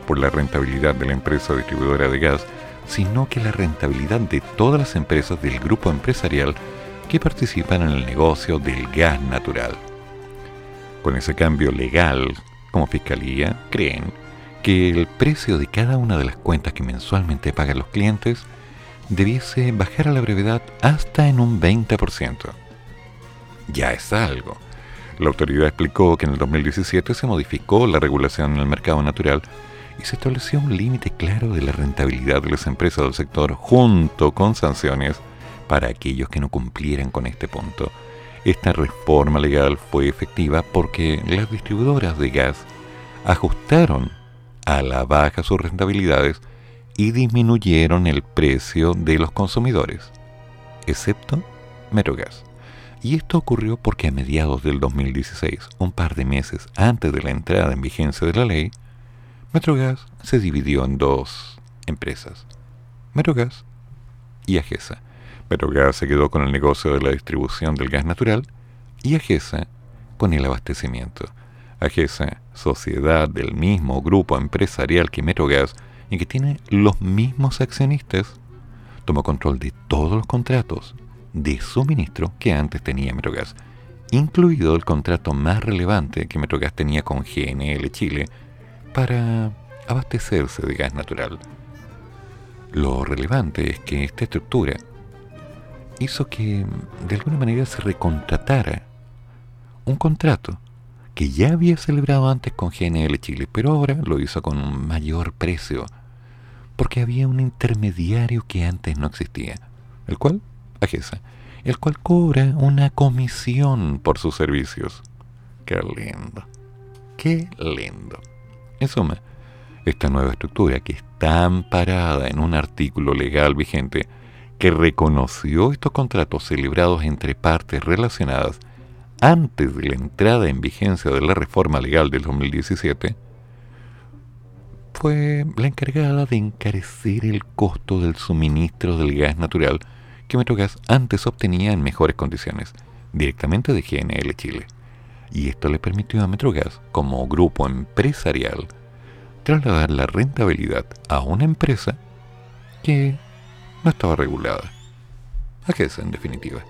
por la rentabilidad de la empresa distribuidora de gas, sino que la rentabilidad de todas las empresas del grupo empresarial que participan en el negocio del gas natural. Con ese cambio legal, como Fiscalía, creen que el precio de cada una de las cuentas que mensualmente pagan los clientes debiese bajar a la brevedad hasta en un 20%. Ya es algo. La autoridad explicó que en el 2017 se modificó la regulación en el mercado natural y se estableció un límite claro de la rentabilidad de las empresas del sector junto con sanciones para aquellos que no cumplieran con este punto. Esta reforma legal fue efectiva porque las distribuidoras de gas ajustaron a la baja sus rentabilidades y disminuyeron el precio de los consumidores, excepto Metrogas. Y esto ocurrió porque a mediados del 2016, un par de meses antes de la entrada en vigencia de la ley, Metrogas se dividió en dos empresas, Metrogas y Agesa. Metrogas se quedó con el negocio de la distribución del gas natural y Agesa con el abastecimiento. AGESA, sociedad del mismo grupo empresarial que Metrogas y que tiene los mismos accionistas, tomó control de todos los contratos de suministro que antes tenía Metrogas, incluido el contrato más relevante que Metrogas tenía con GNL Chile para abastecerse de gas natural. Lo relevante es que esta estructura hizo que de alguna manera se recontratara un contrato que ya había celebrado antes con GNL Chile, pero ahora lo hizo con un mayor precio, porque había un intermediario que antes no existía, el cual, Agesa, el cual cobra una comisión por sus servicios. Qué lindo, qué lindo. En suma, esta nueva estructura que está amparada en un artículo legal vigente que reconoció estos contratos celebrados entre partes relacionadas antes de la entrada en vigencia de la reforma legal del 2017, fue la encargada de encarecer el costo del suministro del gas natural que Metrogas antes obtenía en mejores condiciones. directamente de GNL Chile. Y esto le permitió a Metrogas, como grupo empresarial, trasladar la rentabilidad a una empresa que no estaba regulada. ¿A qué es en definitiva?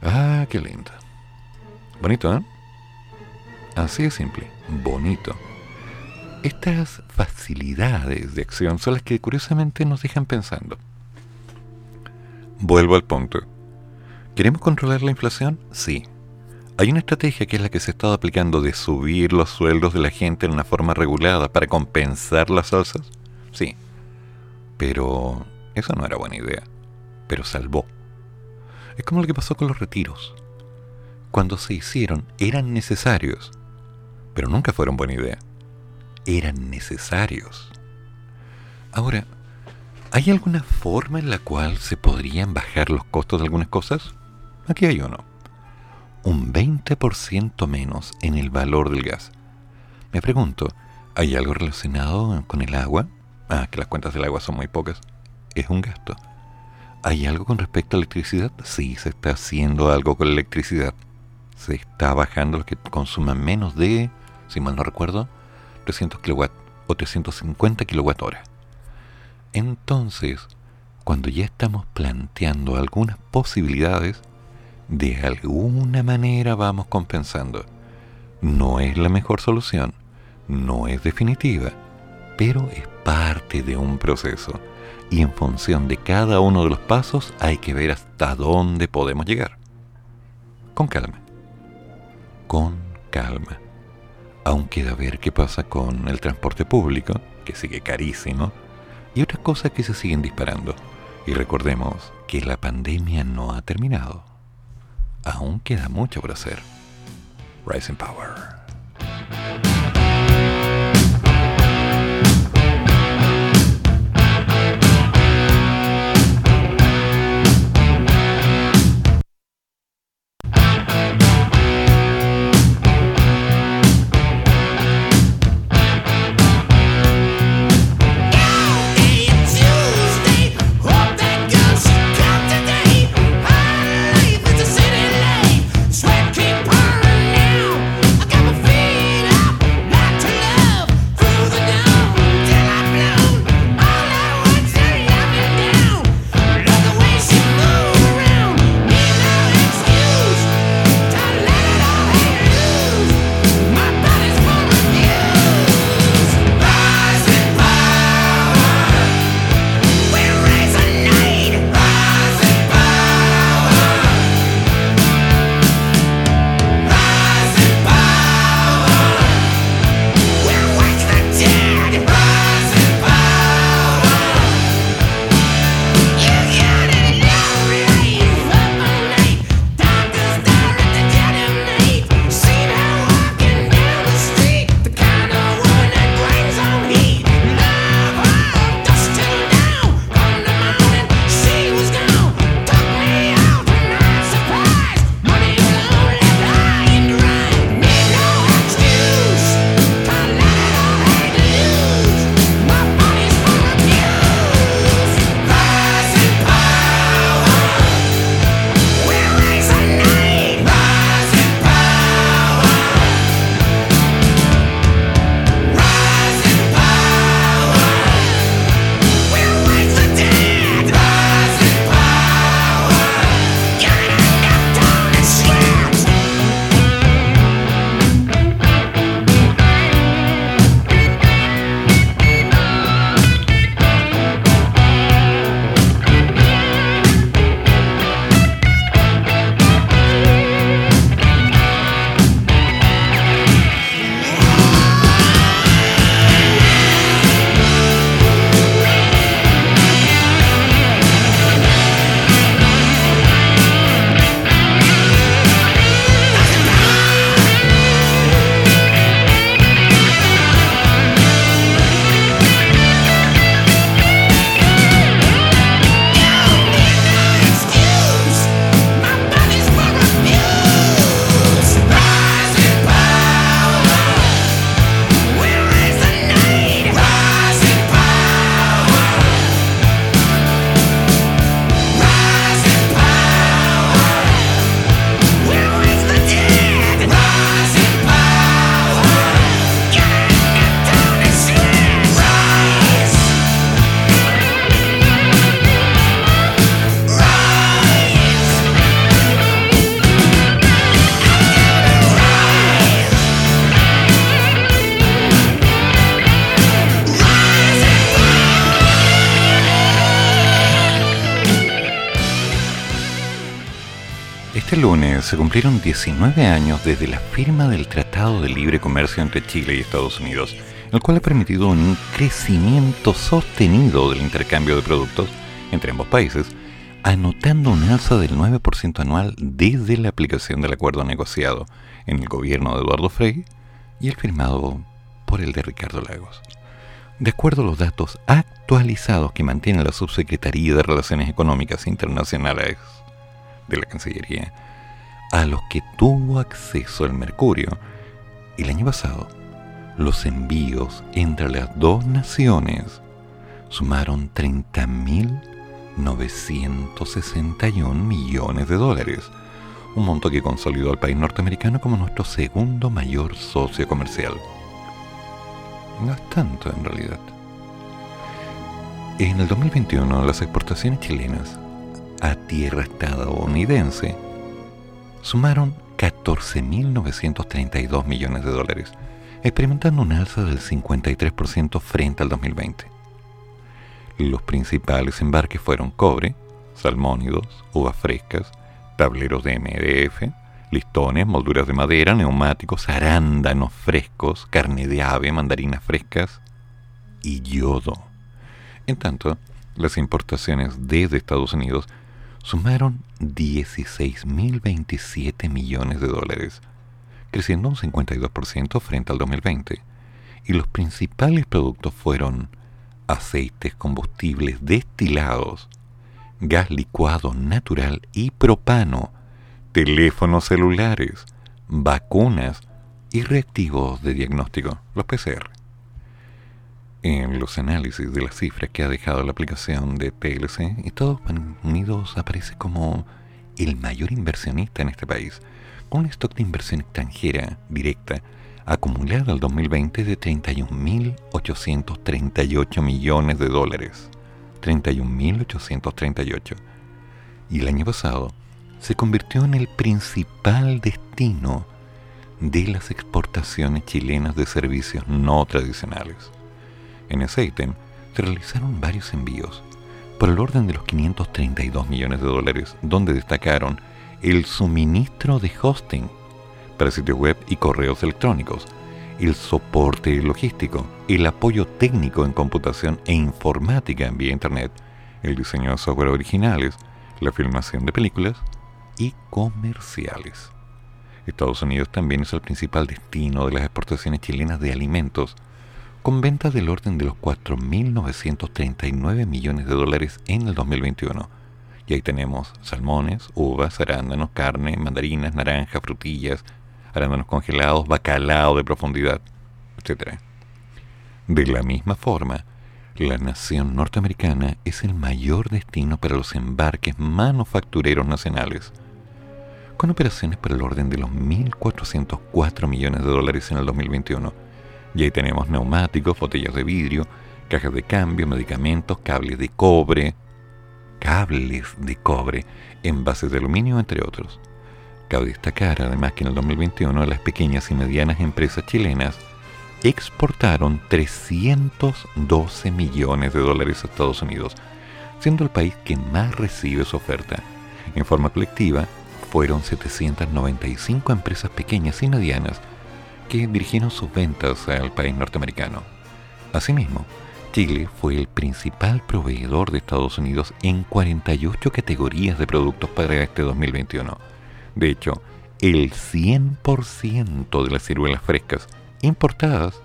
Ah, qué lindo. Bonito, ¿eh? Así de simple, bonito. Estas facilidades de acción son las que curiosamente nos dejan pensando. Vuelvo al punto. ¿Queremos controlar la inflación? Sí. Hay una estrategia que es la que se ha estado aplicando de subir los sueldos de la gente en una forma regulada para compensar las alzas. Sí. Pero eso no era buena idea. Pero salvó. Es como lo que pasó con los retiros. Cuando se hicieron eran necesarios, pero nunca fueron buena idea. Eran necesarios. Ahora, ¿hay alguna forma en la cual se podrían bajar los costos de algunas cosas? Aquí hay uno. Un 20% menos en el valor del gas. Me pregunto, ¿hay algo relacionado con el agua? Ah, que las cuentas del agua son muy pocas. Es un gasto. ¿Hay algo con respecto a electricidad? Sí, se está haciendo algo con la electricidad. Se está bajando los que consuman menos de, si mal no recuerdo, 300 kW o 350 kWh. Entonces, cuando ya estamos planteando algunas posibilidades, de alguna manera vamos compensando. No es la mejor solución, no es definitiva, pero es parte de un proceso y en función de cada uno de los pasos hay que ver hasta dónde podemos llegar. Con calma. Con calma. Aún queda ver qué pasa con el transporte público, que sigue carísimo, y otras cosas que se siguen disparando. Y recordemos que la pandemia no ha terminado. Aún queda mucho por hacer. Rising Power. Se cumplieron 19 años desde la firma del Tratado de Libre Comercio entre Chile y Estados Unidos, el cual ha permitido un crecimiento sostenido del intercambio de productos entre ambos países, anotando un alza del 9% anual desde la aplicación del acuerdo negociado en el gobierno de Eduardo Frei y el firmado por el de Ricardo Lagos. De acuerdo a los datos actualizados que mantiene la Subsecretaría de Relaciones Económicas Internacionales de la Cancillería, a los que tuvo acceso el Mercurio, el año pasado, los envíos entre las dos naciones sumaron 30.961 millones de dólares, un monto que consolidó al país norteamericano como nuestro segundo mayor socio comercial. No es tanto en realidad. En el 2021 las exportaciones chilenas a tierra estadounidense sumaron 14.932 millones de dólares, experimentando un alza del 53% frente al 2020. Los principales embarques fueron cobre, salmónidos, uvas frescas, tableros de MDF, listones, molduras de madera, neumáticos, arándanos frescos, carne de ave, mandarinas frescas y yodo. En tanto, las importaciones desde Estados Unidos sumaron 16.027 millones de dólares, creciendo un 52% frente al 2020, y los principales productos fueron aceites combustibles destilados, gas licuado natural y propano, teléfonos celulares, vacunas y reactivos de diagnóstico, los PCR. En los análisis de las cifras que ha dejado la aplicación de PLC, Estados Unidos aparece como el mayor inversionista en este país, con un stock de inversión extranjera directa acumulado al 2020 de 31.838 millones de dólares. 31.838. Y el año pasado se convirtió en el principal destino de las exportaciones chilenas de servicios no tradicionales. En ese se realizaron varios envíos, por el orden de los 532 millones de dólares, donde destacaron el suministro de hosting para sitios web y correos electrónicos, el soporte logístico, el apoyo técnico en computación e informática vía Internet, el diseño de software originales, la filmación de películas y comerciales. Estados Unidos también es el principal destino de las exportaciones chilenas de alimentos, con ventas del orden de los 4.939 millones de dólares en el 2021. Y ahí tenemos salmones, uvas, arándanos, carne, mandarinas, naranjas, frutillas, arándanos congelados, bacalao de profundidad, etc. De la misma forma, la nación norteamericana es el mayor destino para los embarques manufactureros nacionales, con operaciones por el orden de los 1.404 millones de dólares en el 2021. Y ahí tenemos neumáticos, botellas de vidrio, cajas de cambio, medicamentos, cables de cobre, cables de cobre, envases de aluminio, entre otros. Cabe destacar además que en el 2021 las pequeñas y medianas empresas chilenas exportaron 312 millones de dólares a Estados Unidos, siendo el país que más recibe su oferta. En forma colectiva, fueron 795 empresas pequeñas y medianas que dirigieron sus ventas al país norteamericano. Asimismo, Chile fue el principal proveedor de Estados Unidos en 48 categorías de productos para este 2021 de hecho, el 100% de las ciruelas frescas importadas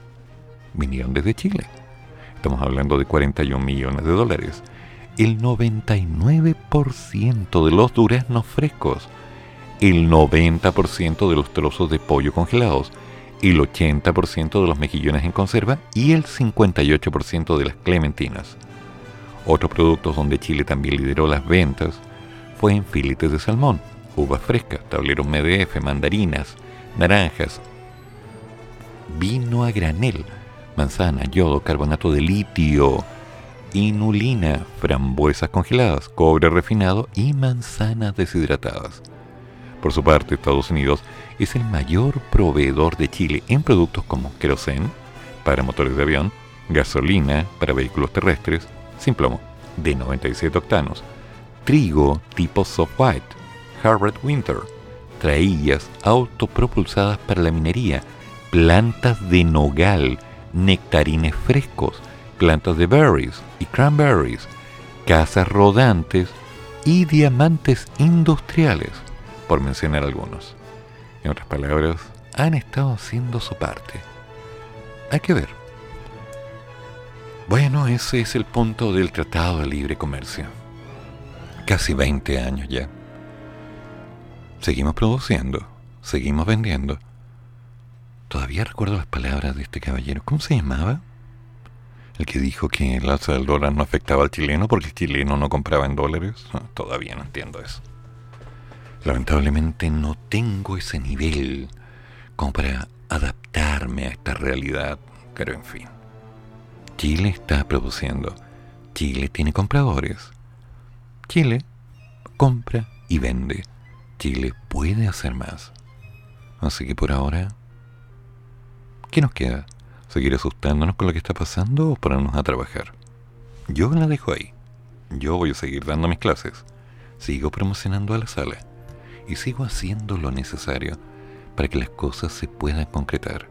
vinieron desde Chile. Estamos hablando de 41 millones de dólares. El 99% de los duraznos frescos, el 90% de los trozos de pollo congelados, el 80% de los mejillones en conserva y el 58% de las clementinas. Otros productos donde Chile también lideró las ventas fue en filetes de salmón, uvas frescas, tableros MDF, mandarinas, naranjas, vino a granel, manzana, yodo, carbonato de litio, inulina, frambuesas congeladas, cobre refinado y manzanas deshidratadas. Por su parte, Estados Unidos es el mayor proveedor de Chile en productos como querosén para motores de avión, gasolina para vehículos terrestres, sin plomo, de 97 octanos, trigo tipo soft white, Harvard Winter, traillas autopropulsadas para la minería, plantas de nogal, nectarines frescos, plantas de berries y cranberries, casas rodantes y diamantes industriales, por mencionar algunos. En otras palabras, han estado haciendo su parte. Hay que ver. Bueno, ese es el punto del Tratado de Libre Comercio. Casi 20 años ya. Seguimos produciendo, seguimos vendiendo. Todavía recuerdo las palabras de este caballero. ¿Cómo se llamaba? El que dijo que el alza del dólar no afectaba al chileno porque el chileno no compraba en dólares. Ah, todavía no entiendo eso. Lamentablemente no tengo ese nivel como para adaptarme a esta realidad, pero en fin. Chile está produciendo. Chile tiene compradores. Chile compra y vende. Chile puede hacer más. Así que por ahora, ¿qué nos queda? ¿Seguir asustándonos con lo que está pasando o ponernos a trabajar? Yo la dejo ahí. Yo voy a seguir dando mis clases. Sigo promocionando a la sala. Y sigo haciendo lo necesario para que las cosas se puedan concretar.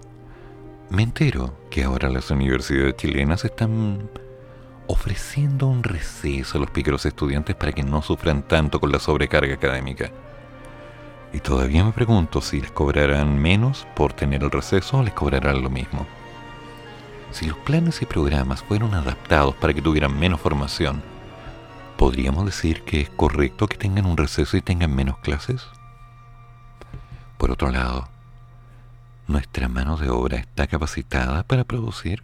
Me entero que ahora las universidades chilenas están ofreciendo un receso a los pícaros estudiantes para que no sufran tanto con la sobrecarga académica. Y todavía me pregunto si les cobrarán menos por tener el receso o les cobrarán lo mismo. Si los planes y programas fueron adaptados para que tuvieran menos formación, ¿podríamos decir que es correcto que tengan un receso y tengan menos clases? Por otro lado, ¿Nuestra mano de obra está capacitada para producir?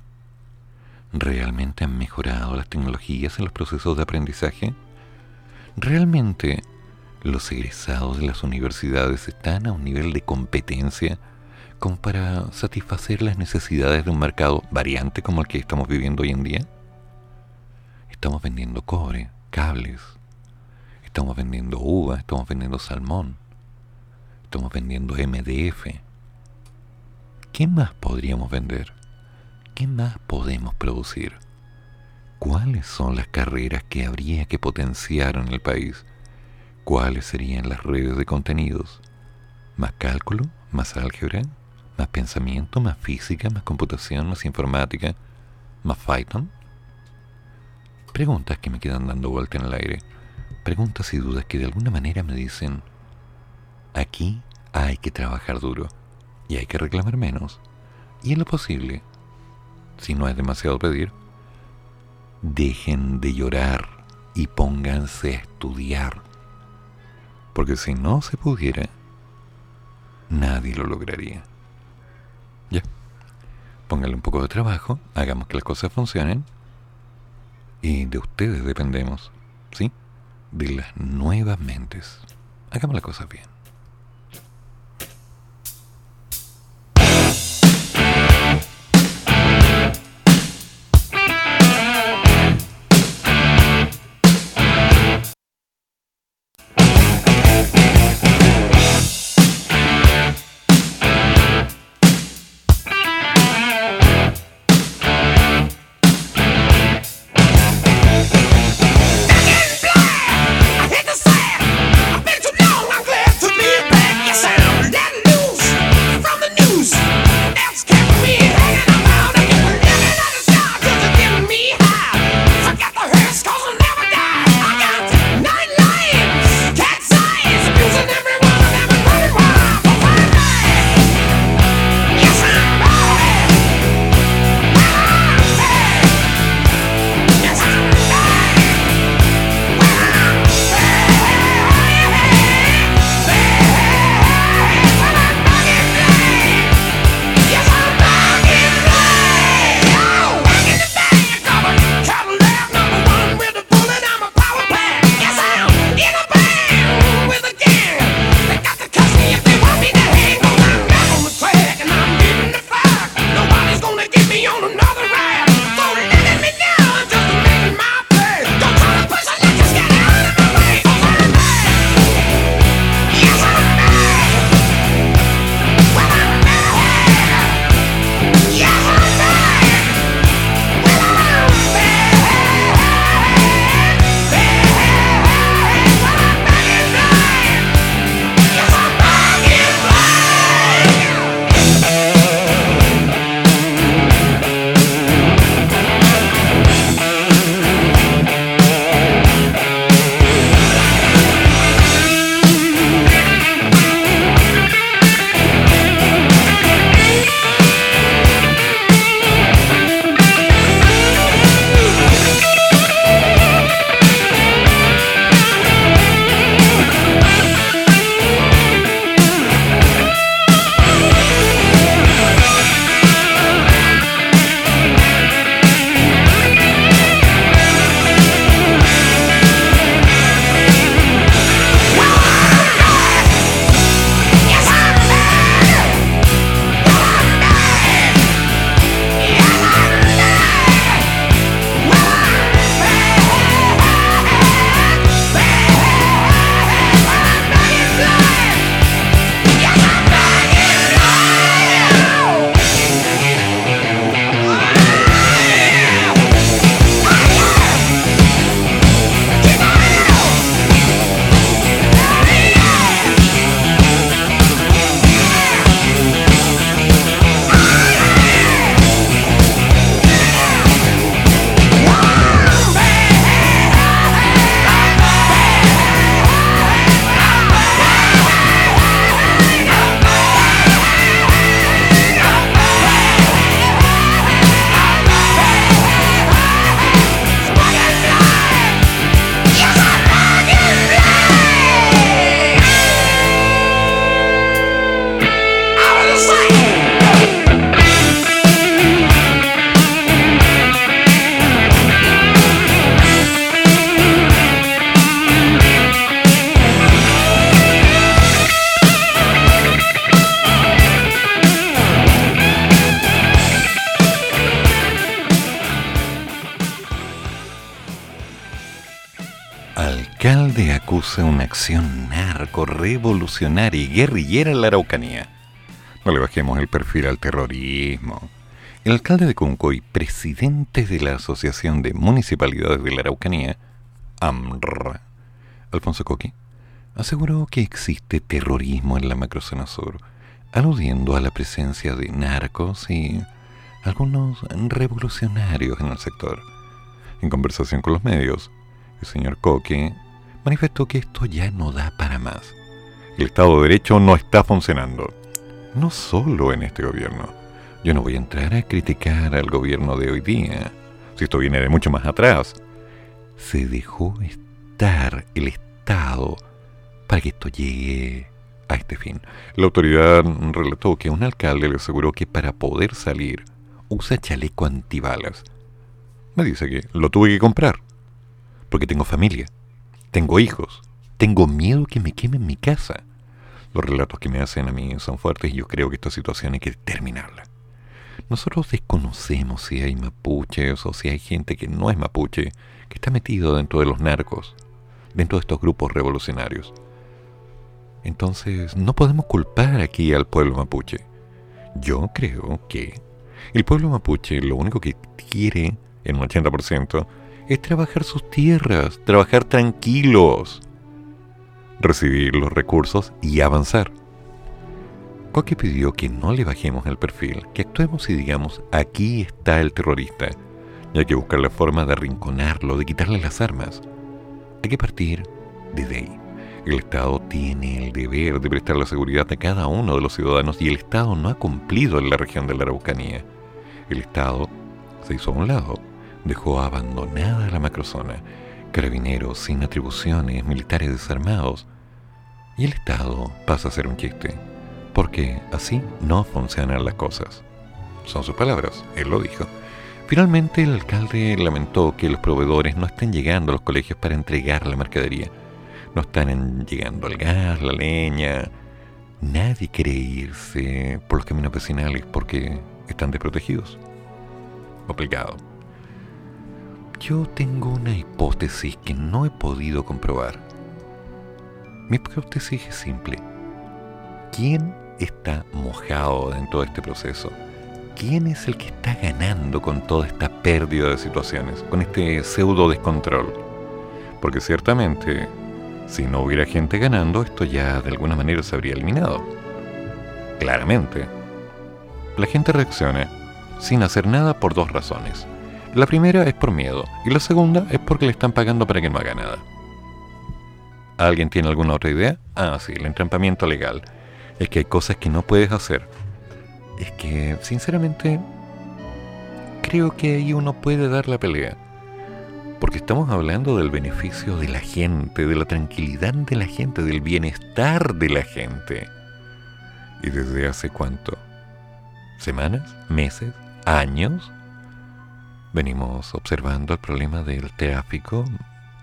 ¿Realmente han mejorado las tecnologías en los procesos de aprendizaje? ¿Realmente los egresados de las universidades están a un nivel de competencia como para satisfacer las necesidades de un mercado variante como el que estamos viviendo hoy en día? Estamos vendiendo cobre, cables, estamos vendiendo uva, estamos vendiendo salmón, estamos vendiendo MDF, ¿Qué más podríamos vender? ¿Qué más podemos producir? ¿Cuáles son las carreras que habría que potenciar en el país? ¿Cuáles serían las redes de contenidos? ¿Más cálculo? ¿Más álgebra? ¿Más pensamiento? ¿Más física? ¿Más computación? ¿Más informática? ¿Más Python? Preguntas que me quedan dando vuelta en el aire. Preguntas y dudas que de alguna manera me dicen, aquí hay que trabajar duro y hay que reclamar menos. Y en lo posible, si no es demasiado pedir, dejen de llorar y pónganse a estudiar. Porque si no se pudiera, nadie lo lograría. Ya. Pónganle un poco de trabajo, hagamos que las cosas funcionen. Y de ustedes dependemos, ¿sí? De las nuevas mentes. Hagamos las cosas bien. Revolucionaria y guerrillera en la Araucanía. No le bajemos el perfil al terrorismo. El alcalde de Cuncoy, presidente de la Asociación de Municipalidades de la Araucanía, AMRA, Alfonso Coqui, aseguró que existe terrorismo en la macrozona sur, aludiendo a la presencia de narcos y algunos revolucionarios en el sector. En conversación con los medios, el señor Coque manifestó que esto ya no da para más. El Estado de Derecho no está funcionando. No solo en este gobierno. Yo no voy a entrar a criticar al gobierno de hoy día, si esto viene de mucho más atrás. Se dejó estar el Estado para que esto llegue a este fin. La autoridad relató que un alcalde le aseguró que para poder salir usa chaleco antibalas. Me dice que lo tuve que comprar porque tengo familia, tengo hijos, tengo miedo que me quemen mi casa. Los relatos que me hacen a mí son fuertes y yo creo que esta situación hay que terminarla. Nosotros desconocemos si hay mapuches o si hay gente que no es mapuche, que está metido dentro de los narcos, dentro de estos grupos revolucionarios. Entonces, no podemos culpar aquí al pueblo mapuche. Yo creo que el pueblo mapuche lo único que quiere, en un 80%, es trabajar sus tierras, trabajar tranquilos, recibir los recursos y avanzar. Coque pidió que no le bajemos el perfil, que actuemos y digamos, aquí está el terrorista, y hay que buscar la forma de arrinconarlo, de quitarle las armas. Hay que partir desde ahí. El Estado tiene el deber de prestar la seguridad a cada uno de los ciudadanos y el Estado no ha cumplido en la región de la Araucanía. El Estado se hizo a un lado dejó abandonada la macrozona, carabineros sin atribuciones, militares desarmados, y el Estado pasa a ser un chiste, porque así no funcionan las cosas. Son sus palabras, él lo dijo. Finalmente el alcalde lamentó que los proveedores no estén llegando a los colegios para entregar la mercadería. No están llegando el gas, la leña. Nadie quiere irse por los caminos vecinales porque están desprotegidos. Complicado. Yo tengo una hipótesis que no he podido comprobar. Mi hipótesis es simple. ¿Quién está mojado dentro de este proceso? ¿Quién es el que está ganando con toda esta pérdida de situaciones, con este pseudo descontrol? Porque ciertamente, si no hubiera gente ganando, esto ya de alguna manera se habría eliminado. Claramente. La gente reacciona sin hacer nada por dos razones. La primera es por miedo y la segunda es porque le están pagando para que no haga nada. ¿Alguien tiene alguna otra idea? Ah, sí, el entrampamiento legal. Es que hay cosas que no puedes hacer. Es que, sinceramente, creo que ahí uno puede dar la pelea. Porque estamos hablando del beneficio de la gente, de la tranquilidad de la gente, del bienestar de la gente. ¿Y desde hace cuánto? ¿Semanas? ¿Meses? ¿Años? venimos observando el problema del tráfico,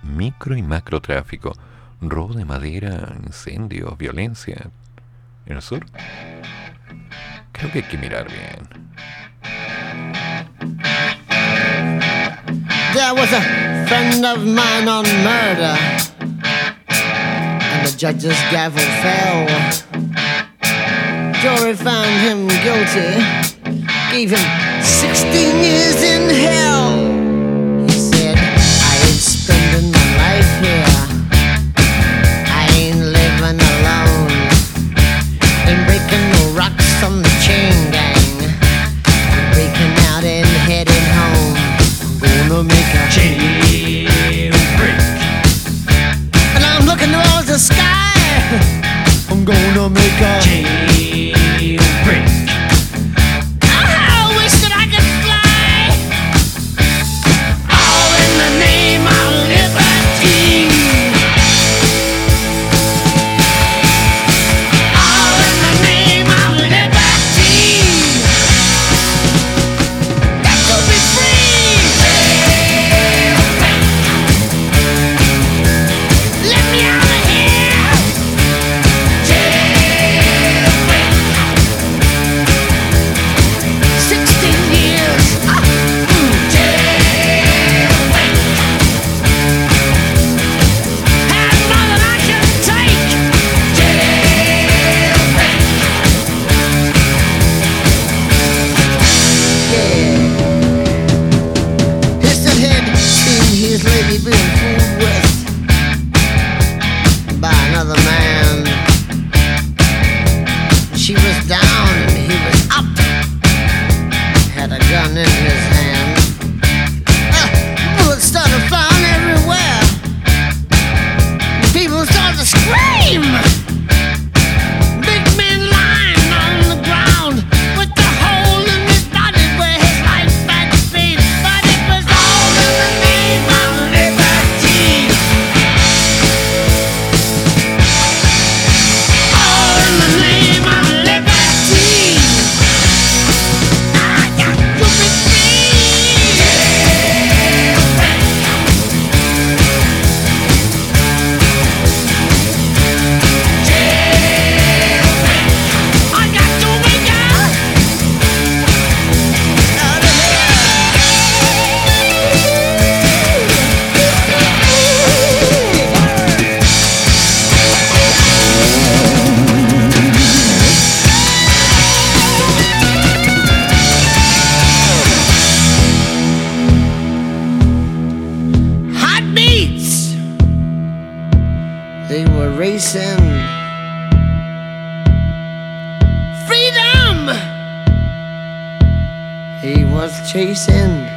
micro y macro tráfico, robo de madera, incendios, violencia en el sur. Creo que hay que mirar bien. There was a friend of mine on murder, and the judge's gavel fell. Jury found him guilty, gave him 16 years in hell. He said, I ain't spending my life here. I'm gonna make a chain break. And I'm looking towards the sky. I'm gonna make a chain Racing, Freedom! He was chasing.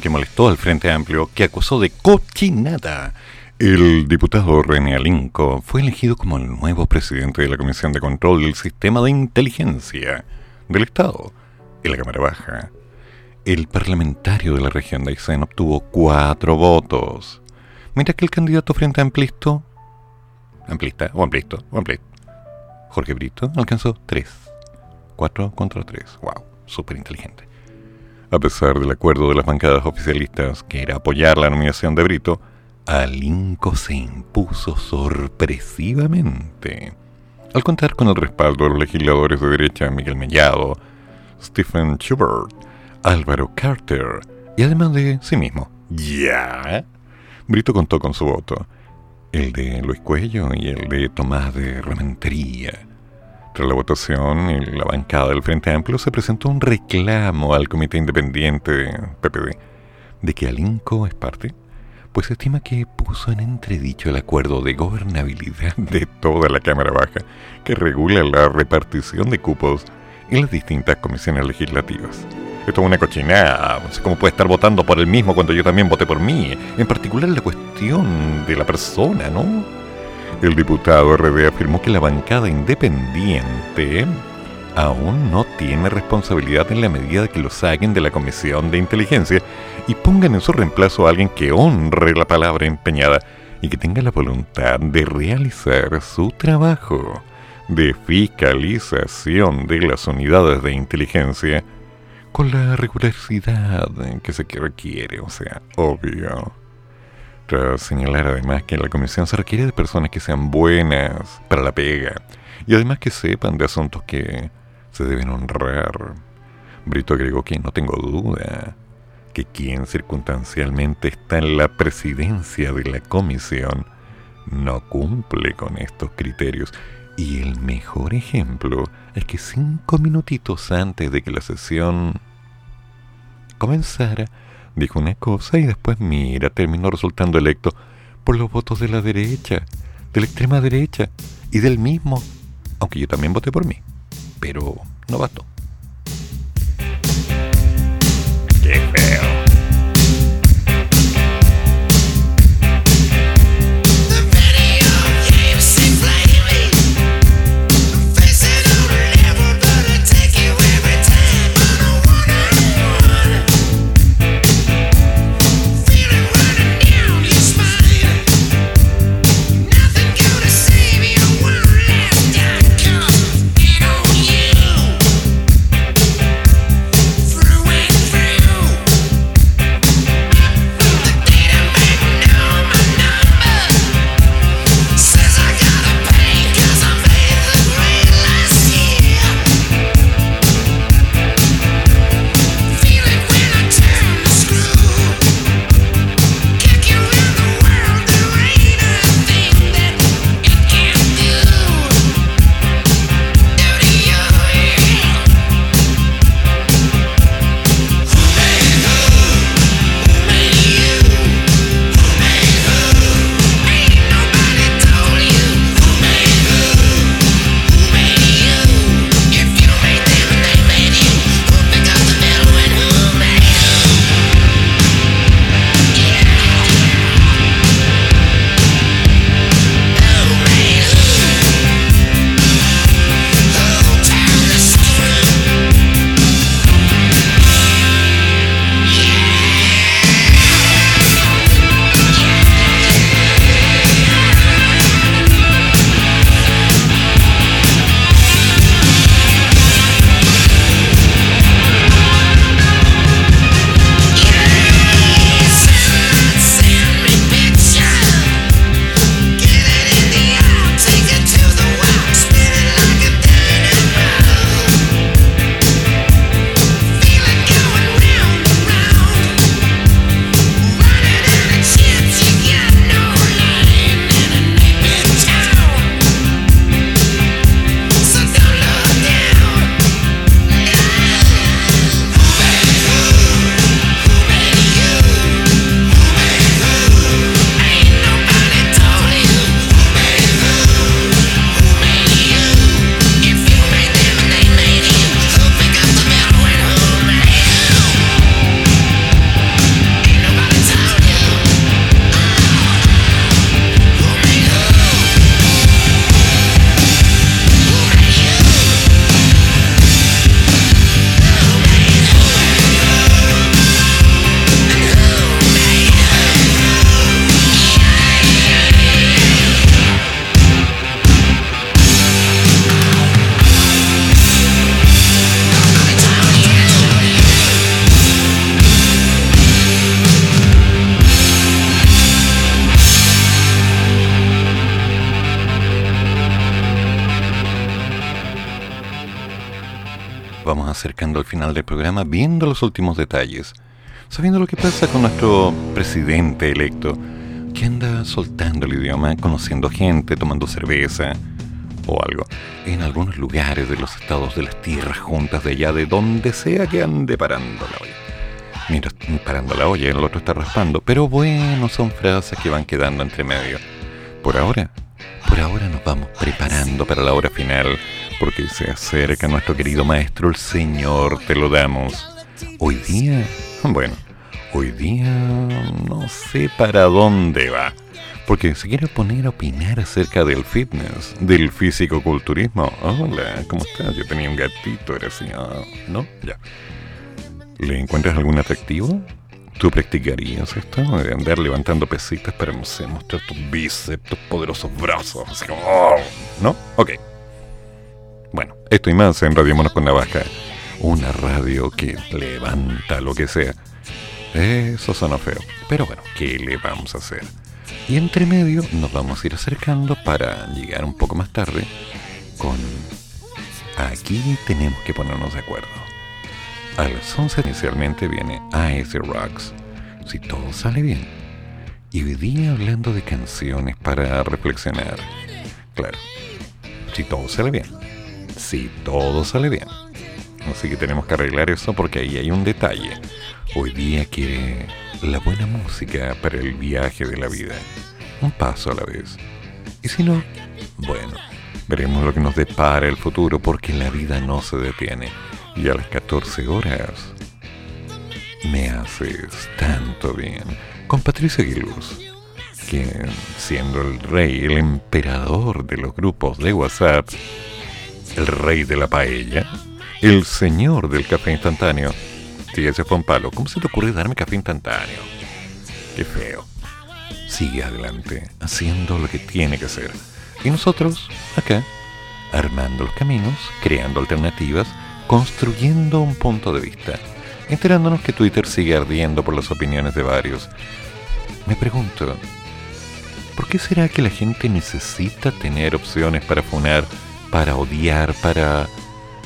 Que molestó al Frente Amplio, que acusó de cochinada. El diputado René Alinco fue elegido como el nuevo presidente de la Comisión de Control del Sistema de Inteligencia del Estado en la Cámara Baja. El parlamentario de la región de Aysén obtuvo cuatro votos, mientras que el candidato Frente Amplisto, amplista o amplisto o amplista, Jorge Brito, alcanzó tres. Cuatro contra tres. Wow, súper inteligente. A pesar del acuerdo de las bancadas oficialistas, que era apoyar la nominación de Brito, Alinco se impuso sorpresivamente. Al contar con el respaldo de los legisladores de derecha Miguel Mellado, Stephen Schubert, Álvaro Carter y además de sí mismo, ya, Brito contó con su voto, el de Luis Cuello y el de Tomás de Ramentería. Tras la votación, en la bancada del Frente Amplio se presentó un reclamo al Comité Independiente PPD de que Alinco es parte, pues estima que puso en entredicho el acuerdo de gobernabilidad de toda la Cámara Baja que regula la repartición de cupos en las distintas comisiones legislativas. Esto es una cochinada. ¿Cómo puede estar votando por el mismo cuando yo también voté por mí? En particular la cuestión de la persona, ¿no? El diputado RD afirmó que la bancada independiente aún no tiene responsabilidad en la medida que lo saquen de la Comisión de Inteligencia y pongan en su reemplazo a alguien que honre la palabra empeñada y que tenga la voluntad de realizar su trabajo de fiscalización de las unidades de inteligencia con la regularidad que se requiere, o sea, obvio. Señalar además que la comisión se requiere de personas que sean buenas para la pega y además que sepan de asuntos que se deben honrar. Brito agregó que no tengo duda que quien circunstancialmente está en la presidencia de la comisión no cumple con estos criterios Y el mejor ejemplo es que cinco minutitos antes de que la sesión comenzara, dijo una cosa y después, mira, terminó resultando electo por los votos de la derecha, de la extrema derecha y del mismo, aunque yo también voté por mí, pero no bastó. Programa viendo los últimos detalles, sabiendo lo que pasa con nuestro presidente electo, que anda soltando el idioma, conociendo gente, tomando cerveza o algo, en algunos lugares de los estados de las tierras juntas de allá, de donde sea que ande parando la olla. Mira, parando la olla, el otro está raspando, pero bueno, son frases que van quedando entre medio. Por ahora, por ahora nos vamos preparando para la hora final porque se acerca nuestro querido maestro, el Señor, te lo damos. Hoy día, bueno, hoy día no sé para dónde va. Porque se quiere poner a opinar acerca del fitness, del físico-culturismo. Hola, ¿cómo estás? Yo tenía un gatito, era así, ah, ¿no? Ya. ¿Le encuentras algún atractivo? ¿Tú practicarías esto? De andar levantando pesitas para, no sé, mostrar tus bíceps, tus poderosos brazos, así como, oh, ¿no? Ok. Bueno, esto y más en Radio con Navaja. Una radio que levanta lo que sea. Eso suena feo. Pero bueno, ¿qué le vamos a hacer? Y entre medio nos vamos a ir acercando para llegar un poco más tarde con... Aquí tenemos que ponernos de acuerdo. A las 11 inicialmente viene AS Rocks, si todo sale bien. Y hoy día hablando de canciones para reflexionar. Claro, Si todo sale bien. Si todo sale bien. Así que tenemos que arreglar eso porque ahí hay un detalle. Hoy día quiere la buena música para el viaje de la vida. Un paso a la vez. Y si no, bueno, veremos lo que nos depara el futuro porque la vida no se detiene. Y a las 14 horas me haces tanto bien. Con Patricia Aguiluz, que siendo el rey, el emperador de los grupos de WhatsApp, el rey de la paella, el señor del café instantáneo. Sí, ese fue palo. ¿Cómo se te ocurre darme café instantáneo? Qué feo. Sigue adelante, haciendo lo que tiene que hacer. Y nosotros, acá, armando los caminos, creando alternativas, construyendo un punto de vista, enterándonos que Twitter sigue ardiendo por las opiniones de varios. Me pregunto, ¿por qué será que la gente necesita tener opciones para funar, para odiar, para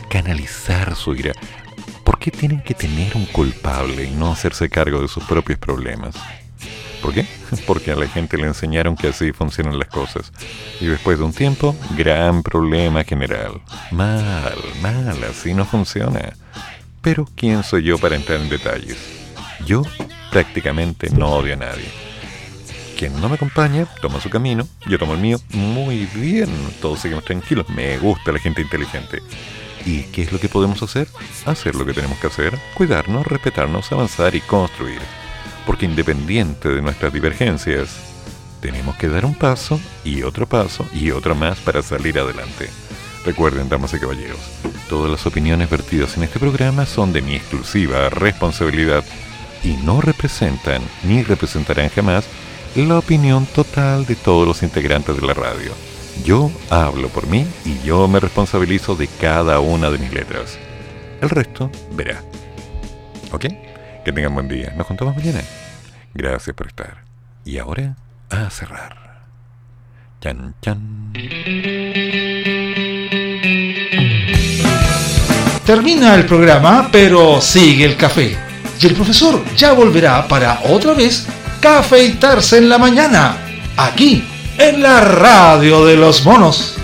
canalizar su ira? ¿Por qué tienen que tener un culpable y no hacerse cargo de sus propios problemas? ¿Por qué? [LAUGHS] Porque a la gente le enseñaron que así funcionan las cosas. Y después de un tiempo, gran problema general. Mal, mal, así no funciona. Pero ¿quién soy yo para entrar en detalles? Yo prácticamente no odio a nadie. Quien no me acompaña, toma su camino, yo tomo el mío, muy bien, todos seguimos tranquilos, me gusta la gente inteligente. ¿Y qué es lo que podemos hacer? Hacer lo que tenemos que hacer, cuidarnos, respetarnos, avanzar y construir porque independiente de nuestras divergencias, tenemos que dar un paso y otro paso y otro más para salir adelante. Recuerden, damas y caballeros, todas las opiniones vertidas en este programa son de mi exclusiva responsabilidad y no representan ni representarán jamás la opinión total de todos los integrantes de la radio. Yo hablo por mí y yo me responsabilizo de cada una de mis letras. El resto verá. ¿Ok? Que tengan buen día. Nos contamos mañana. Gracias por estar. Y ahora, a cerrar. Chan, chan. Termina el programa, pero sigue el café. Y el profesor ya volverá para otra vez cafeitarse en la mañana, aquí, en la radio de los monos.